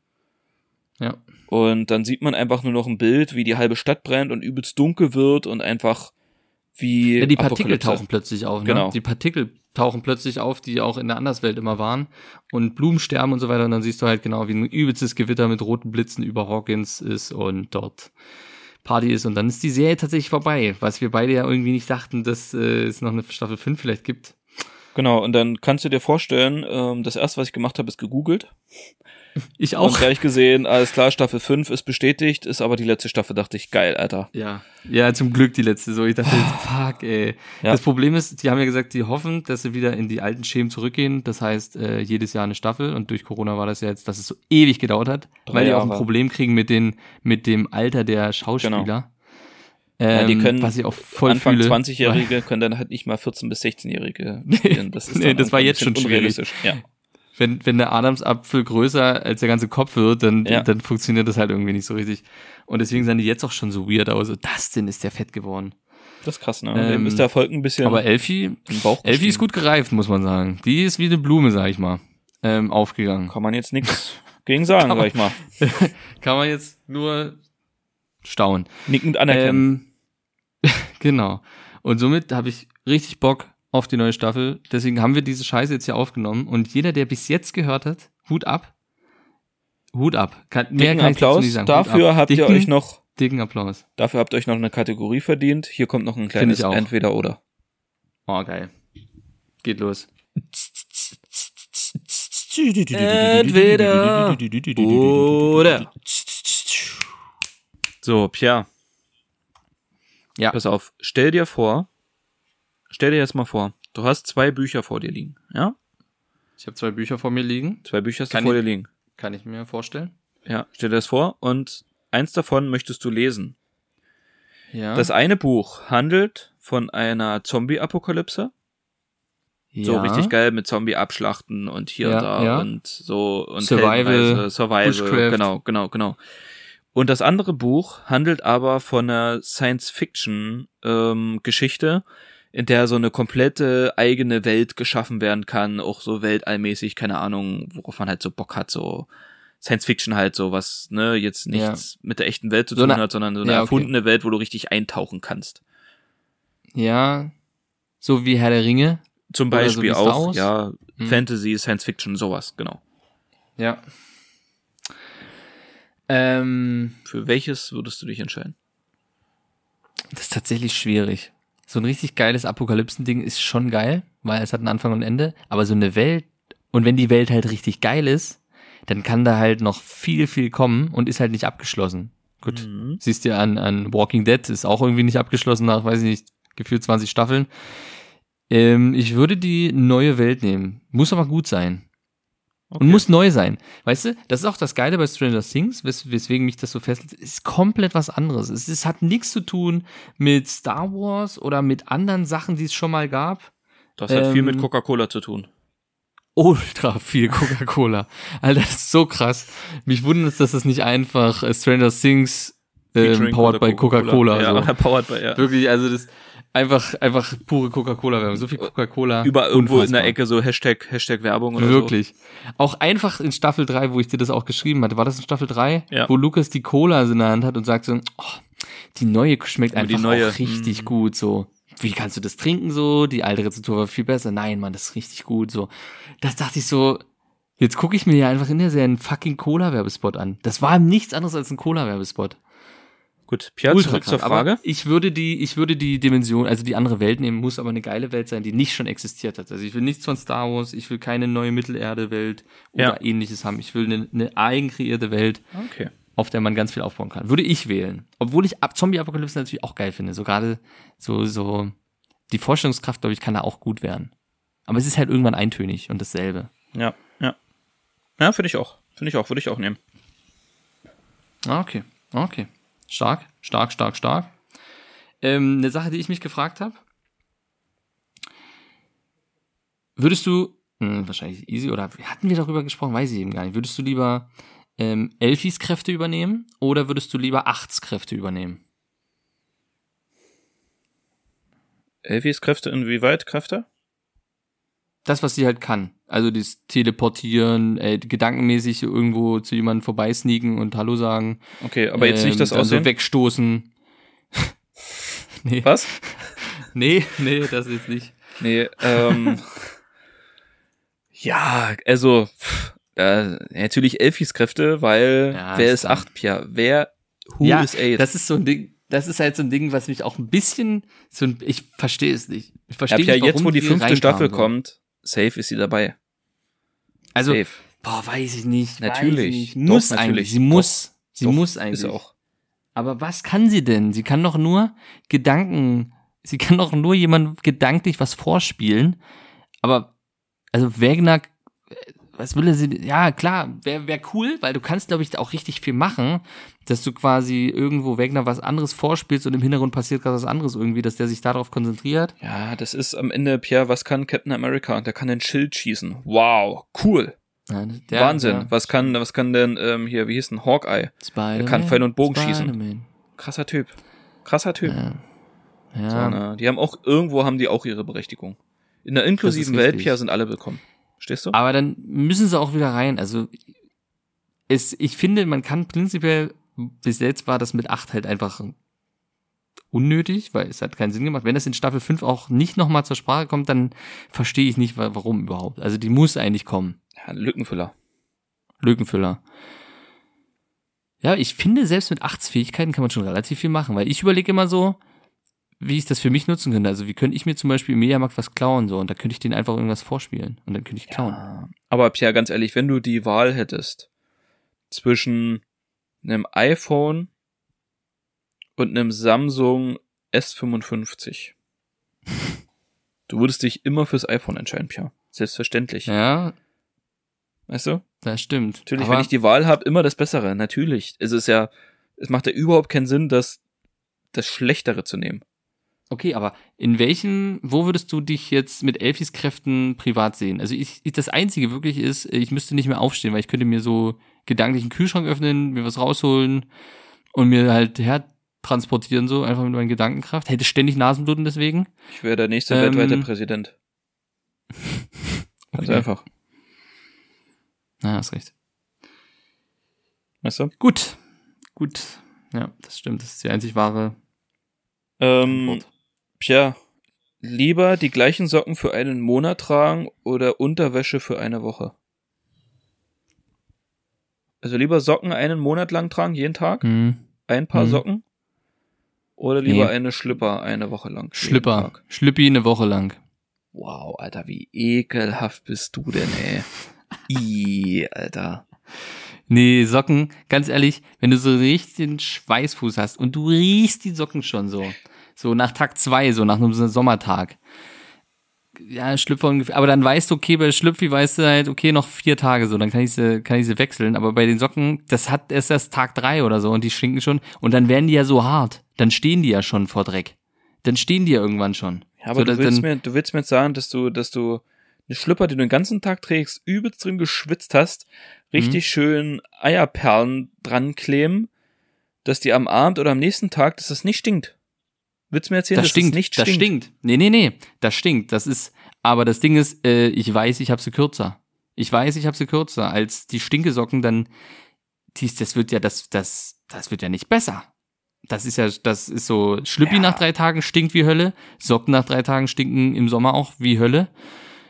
Ja. Und dann sieht man einfach nur noch ein Bild, wie die halbe Stadt brennt und übelst dunkel wird und einfach wie Ja, die Partikel Apokalypse. tauchen plötzlich auf. Ne? Genau. Die Partikel tauchen plötzlich auf, die auch in der Anderswelt immer waren. Und Blumen sterben und so weiter. Und dann siehst du halt genau, wie ein übelstes Gewitter mit roten Blitzen über Hawkins ist und dort Party ist. Und dann ist die Serie tatsächlich vorbei. Was wir beide ja irgendwie nicht dachten, dass äh, es noch eine Staffel 5 vielleicht gibt. Genau, und dann kannst du dir vorstellen, ähm, das erste, was ich gemacht habe, ist gegoogelt. *laughs* Ich Und auch. gleich gesehen, alles klar, Staffel 5 ist bestätigt, ist aber die letzte Staffel, dachte ich, geil, Alter. Ja. Ja, zum Glück die letzte so. Ich dachte, jetzt, fuck, ey. Ja. Das Problem ist, die haben ja gesagt, die hoffen, dass sie wieder in die alten Schemen zurückgehen. Das heißt, äh, jedes Jahr eine Staffel. Und durch Corona war das ja jetzt, dass es so ewig gedauert hat, Drei weil die auch ein Jahre. Problem kriegen mit den, mit dem Alter der Schauspieler. Genau. Ähm, Ja, die können was ich auch voll Anfang fühle. 20-Jährige *laughs* können dann halt nicht mal 14- bis 16-Jährige spielen. Das ist Nee, das war jetzt schon schwierig. Ja. Wenn, wenn der Adamsapfel größer als der ganze Kopf wird, dann, Ja. dann funktioniert das halt irgendwie nicht so richtig. Und deswegen sahen die jetzt auch schon so weird aus. So, Dustin ist der fett geworden. Das ist krass, ne? Ähm, Dem ist der Erfolg ein bisschen Aber Elfie, Bauch Elfie ist gut gereift, muss man sagen. Die ist wie eine Blume, sag ich mal. ähm, aufgegangen. Kann man jetzt nichts gegen sagen, sag ich mal. *laughs* Kann man jetzt nur staunen. Nickend anerkennen. Ähm, *laughs* genau. Und somit habe ich richtig Bock auf die neue Staffel. Deswegen haben wir diese Scheiße jetzt hier aufgenommen. Und jeder, der bis jetzt gehört hat, Hut ab. Hut ab. Kann, mehr Dicken kann ich Applaus. nicht sagen. Dafür ab. habt ihr Dicken, euch noch, Dicken Applaus. dafür habt ihr euch noch eine Kategorie verdient. Hier kommt noch ein kleines ich auch. Entweder-Oder. Oh, geil. Geht los. Entweder oder. So, Pierre. Ja. Pass auf, stell dir vor, stell dir jetzt mal vor, du hast zwei Bücher vor dir liegen, ja? Ich habe zwei Bücher vor mir liegen. Zwei Bücher hast Kann du vor ich- dir liegen. Kann ich mir vorstellen. Ja, stell dir das vor und eins davon möchtest du lesen. Ja. Das eine Buch handelt von einer Zombie-Apokalypse. So ja. richtig geil mit Zombie-Abschlachten und hier Ja, und da ja. und so und Survival, Survival, Bushcraft. genau, genau, genau. Und das andere Buch handelt aber von einer Science-Fiction-Geschichte, in der so eine komplette eigene Welt geschaffen werden kann, auch so weltallmäßig, keine Ahnung, worauf man halt so Bock hat, so Science-Fiction halt, so was, ne, jetzt nichts mit der echten Welt zu So tun eine- hat, sondern so eine Ja, okay. erfundene Welt, wo du richtig eintauchen kannst. Ja. So wie Herr der Ringe. Zum so Beispiel Star auch, ja, Hm. Fantasy, Science-Fiction, sowas, genau. Ja. Ähm, Für welches würdest du dich entscheiden? das ist tatsächlich schwierig. So ein richtig geiles Apokalypsen-Ding ist schon geil, weil es hat einen Anfang und ein Ende. Aber so eine Welt, und wenn die Welt halt richtig geil ist, dann kann da halt noch viel, viel kommen und ist halt nicht abgeschlossen. Gut, Mhm. siehst du an, an Walking Dead, ist auch irgendwie nicht abgeschlossen nach, weiß ich nicht, gefühlt 20 Staffeln. Ähm, ich würde die neue Welt nehmen. Muss aber gut sein. Okay. Und muss neu sein. Weißt du, das ist auch das Geile bei Stranger Things, wes weswegen mich das so fesselt. Es ist komplett was anderes. Es, es hat nichts zu tun mit Star Wars oder mit anderen Sachen, die es schon mal gab. Das hat viel ähm, mit Coca-Cola zu tun. Ultra viel Coca-Cola. Alter, das ist so krass. Mich wundert es, dass es nicht einfach äh, Stranger Things ähm, powered by Coca-Cola. Ja, so. *laughs* powered by, ja. Wirklich, also das einfach, einfach pure Coca-Cola-Werbung. So viel Coca-Cola. Über irgendwo in Unfassbar. der Ecke so Hashtag, Hashtag Werbung oder Wirklich. Auch einfach in Staffel 3, wo ich dir das auch geschrieben hatte. War das in Staffel 3? Ja. Wo Lukas die Cola in der Hand hat und sagt so, oh, die neue schmeckt Aber die einfach neue, auch richtig mm. gut so. Wie kannst du das trinken so? Die alte Rezeptur war viel besser. Nein, Mann, das ist richtig gut so. Das dachte ich so, jetzt gucke ich mir ja einfach in der Serie einen fucking Cola-Werbespot an. Das war nichts anderes als ein Cola-Werbespot. Gut, Pierre, Ultra zurück zur krass. Aber Frage. ich würde die, ich würde die Dimension, also die andere Welt nehmen, muss aber eine geile Welt sein, die nicht schon existiert hat. Also ich will nichts von Star Wars, ich will keine neue Mittelerde-Welt oder Ja. ähnliches haben. Ich will eine, eine eigenkreierte Welt, Okay. auf der man ganz viel aufbauen kann. Würde ich wählen. Obwohl ich Ab- Zombie-Apokalypse natürlich auch geil finde. So gerade so, so, die Vorstellungskraft, glaube ich, kann da auch gut werden. Aber es ist halt irgendwann eintönig und dasselbe. Ja, ja. Ja, finde ich auch. Finde ich auch, würde ich auch nehmen. Ah, Okay, okay. Stark, stark, stark, stark. Ähm, eine Sache, die ich mich gefragt habe. Würdest du, hm, wahrscheinlich easy, oder hatten wir darüber gesprochen, weiß ich eben gar nicht. Würdest du lieber ähm, Elfis Kräfte übernehmen oder würdest du lieber Achts Kräfte übernehmen? Elfis Kräfte, inwieweit Kräfte? Das, was sie halt kann. Also das Teleportieren, äh, gedankenmäßig irgendwo zu jemandem vorbeisneaken und Hallo sagen. Okay, aber jetzt nicht das ähm, Aussehen. So wegstoßen. *laughs* nee. Was? *laughs* Nee, nee, das jetzt nicht. Nee, ähm. *laughs* ja, also, pff, äh, natürlich Elfis Kräfte, weil Ja, wer ist acht, Pierre? Wer, who ja, is eight? das ist so ein Ding, das ist halt so ein Ding, was mich auch ein bisschen, so ein, ich verstehe es nicht. Ich ja, verstehe Pierre, nicht, jetzt warum wo die fünfte Staffel kommt, safe ist sie dabei. Also, safe. boah, weiß ich nicht. Natürlich. Ich nicht. Doch, Muss natürlich. eigentlich. Sie Doch. muss. Sie Doch, muss eigentlich. Ist auch. Aber was kann sie denn? Sie kann doch nur Gedanken, sie kann doch nur jemand gedanklich was vorspielen. Aber, also Wegner, was will er sie, ja klar, wäre wär cool, weil du kannst, glaube ich, auch richtig viel machen, dass du quasi irgendwo Wegner was anderes vorspielst und im Hintergrund passiert gerade was anderes irgendwie, dass der sich darauf konzentriert. Ja, das ist am Ende, Pierre, was kann Captain America? Der kann den Schild schießen. Wow, cool. Ja, der- Wahnsinn. ja. Was kann, was kann denn, ähm, hier, wie hieß denn, Hawkeye? Spider-Man, kann Pfeil und Bogen schießen. Krasser Typ. Krasser Typ. Ja. So, Ja. ne? Die haben auch, irgendwo haben die auch ihre Berechtigung. In der inklusiven Welt. Pierre, sind alle willkommen. Stehst du? Aber dann müssen sie auch wieder rein. Also es, ich finde, man kann prinzipiell, bis jetzt war das mit acht halt einfach unnötig, weil es hat keinen Sinn gemacht. Wenn das in Staffel 5 auch nicht nochmal zur Sprache kommt, dann verstehe ich nicht, warum überhaupt. Also die muss eigentlich kommen. Ja, Lückenfüller. Lückenfüller. Ja, ich finde, selbst mit Achtsfähigkeiten kann man schon relativ viel machen, weil ich überlege immer so, wie ich das für mich nutzen könnte. Also wie könnte ich mir zum Beispiel im Mediamarkt was klauen so und da könnte ich den einfach irgendwas vorspielen und dann könnte ich klauen. Ja, aber Pierre, ganz ehrlich, wenn du die Wahl hättest zwischen einem iPhone und einem Samsung S55, du würdest dich immer fürs iPhone entscheiden, Pierre. Selbstverständlich. Ja. Weißt du? Das stimmt. Natürlich, Aber wenn ich die Wahl habe, immer das Bessere. Natürlich. Es ist ja, es macht ja überhaupt keinen Sinn, das, das Schlechtere zu nehmen. Okay, aber in welchen, wo würdest du dich jetzt mit Elfis Kräften privat sehen? Also ich, ich, das Einzige wirklich ist, ich müsste nicht mehr aufstehen, weil ich könnte mir so gedanklich einen Kühlschrank öffnen, mir was rausholen und mir halt her transportieren so, einfach mit meiner Gedankenkraft. Hätte ständig Nasenbluten deswegen. Ich wäre der nächste ähm, weltweite Präsident. *laughs* Ganz okay. einfach. Na, hast recht. Weißt du? Gut. Gut. Ja, das stimmt. Das ist die einzig wahre. Ähm, Tja, lieber die gleichen Socken für einen Monat tragen oder Unterwäsche für eine Woche? Also lieber Socken einen Monat lang tragen, jeden Tag? Mhm. Ein Paar mhm. Socken? Oder lieber nee. eine Schlipper eine Woche lang? Schlipper. Schlippi eine Woche lang. Wow, Alter, wie ekelhaft bist du denn, ey? *laughs* Ih, Alter. Nee, Socken, ganz ehrlich, wenn du so richtig den Schweißfuß hast und du riechst die Socken schon so. So nach Tag zwei, so nach einem Sommertag. Ja, Schlüpfer ungefähr. Aber dann weißt du, okay, bei Schlüpfi weißt du halt, okay, noch vier Tage so, dann kann ich sie, kann ich sie wechseln. Aber bei den Socken, das hat erst erst Tag drei oder so und die stinken schon. Und dann werden die ja so hart. Dann stehen die ja schon vor Dreck. Dann stehen die ja irgendwann schon. Ja, aber so, du, willst dann, mir, du willst mir jetzt sagen, dass du, dass du eine Schlüpper, die du den ganzen Tag trägst, übelst drin geschwitzt hast, richtig mhm. schön Eierperlen dran kleben, dass die am Abend oder am nächsten Tag, dass das nicht stinkt. Willst du mir erzählen, das dass stinkt, das nicht stinkt? Das stinkt. Nee, nee, nee, das stinkt. Das ist, aber das Ding ist, äh, ich weiß, ich habe sie kürzer. Ich weiß, ich habe sie kürzer als die Stinkesocken, dann dies, das wird ja, das, das, das wird ja nicht besser. Das ist ja, das ist so, Schlüppi ja. nach drei Tagen stinkt wie Hölle, Socken nach drei Tagen stinken im Sommer auch wie Hölle.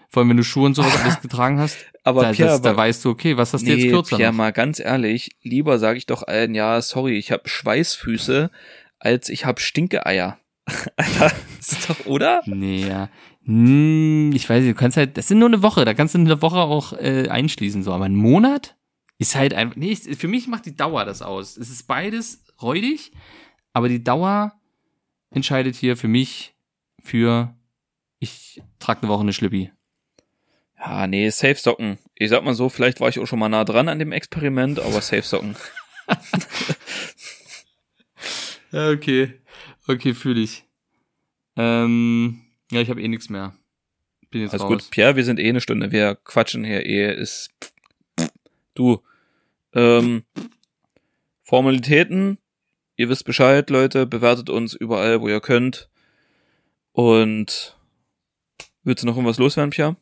Vor allem, wenn du Schuhe und sowas alles *laughs* getragen hast. Aber da, Pierre, das, da weißt du, okay, was hast nee, du jetzt kürzer noch? mal ganz ehrlich, lieber sage ich doch allen, ja, sorry, ich habe Schweißfüße, als ich habe Stinkeeier. *laughs* Alter, ist doch, oder? Nee, ja. Hm, ich weiß nicht, du kannst halt, das sind nur eine Woche, da kannst du eine Woche auch äh, einschließen, so, aber ein Monat ist halt einfach, nee, für mich macht die Dauer das aus. Es ist beides räudig, aber die Dauer entscheidet hier für mich für, ich trage eine Woche eine Schlippi. Ja, nee, Safe Socken. Ich sag mal so, vielleicht war ich auch schon mal nah dran an dem Experiment, aber Safe Socken. *laughs* okay. Okay, fühle ich. Ähm, ja, ich habe eh nichts mehr. Bin jetzt Alles raus. gut, Pierre, wir sind eh eine Stunde. Wir quatschen hier eh. Ist du. Ähm, Formalitäten. Ihr wisst Bescheid, Leute. Bewertet uns überall, wo ihr könnt. Und willst du noch irgendwas loswerden, Pierre?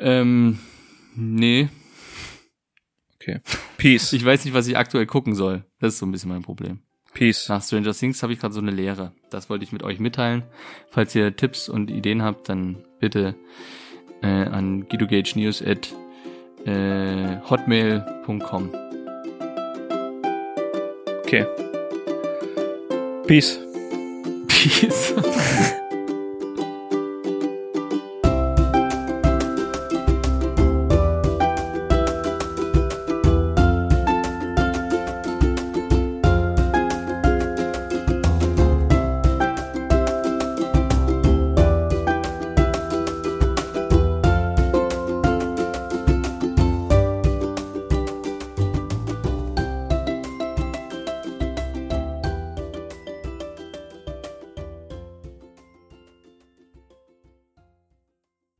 Ähm, nee. Okay. Peace. Ich weiß nicht, was ich aktuell gucken soll. Das ist so ein bisschen mein Problem. Peace. Nach Stranger Things habe ich gerade so eine Lehre. Das wollte ich mit euch mitteilen. Falls ihr Tipps und Ideen habt, dann bitte äh, an guidogage at äh, hotmail.com. Okay. Peace. *laughs* Peace. *laughs*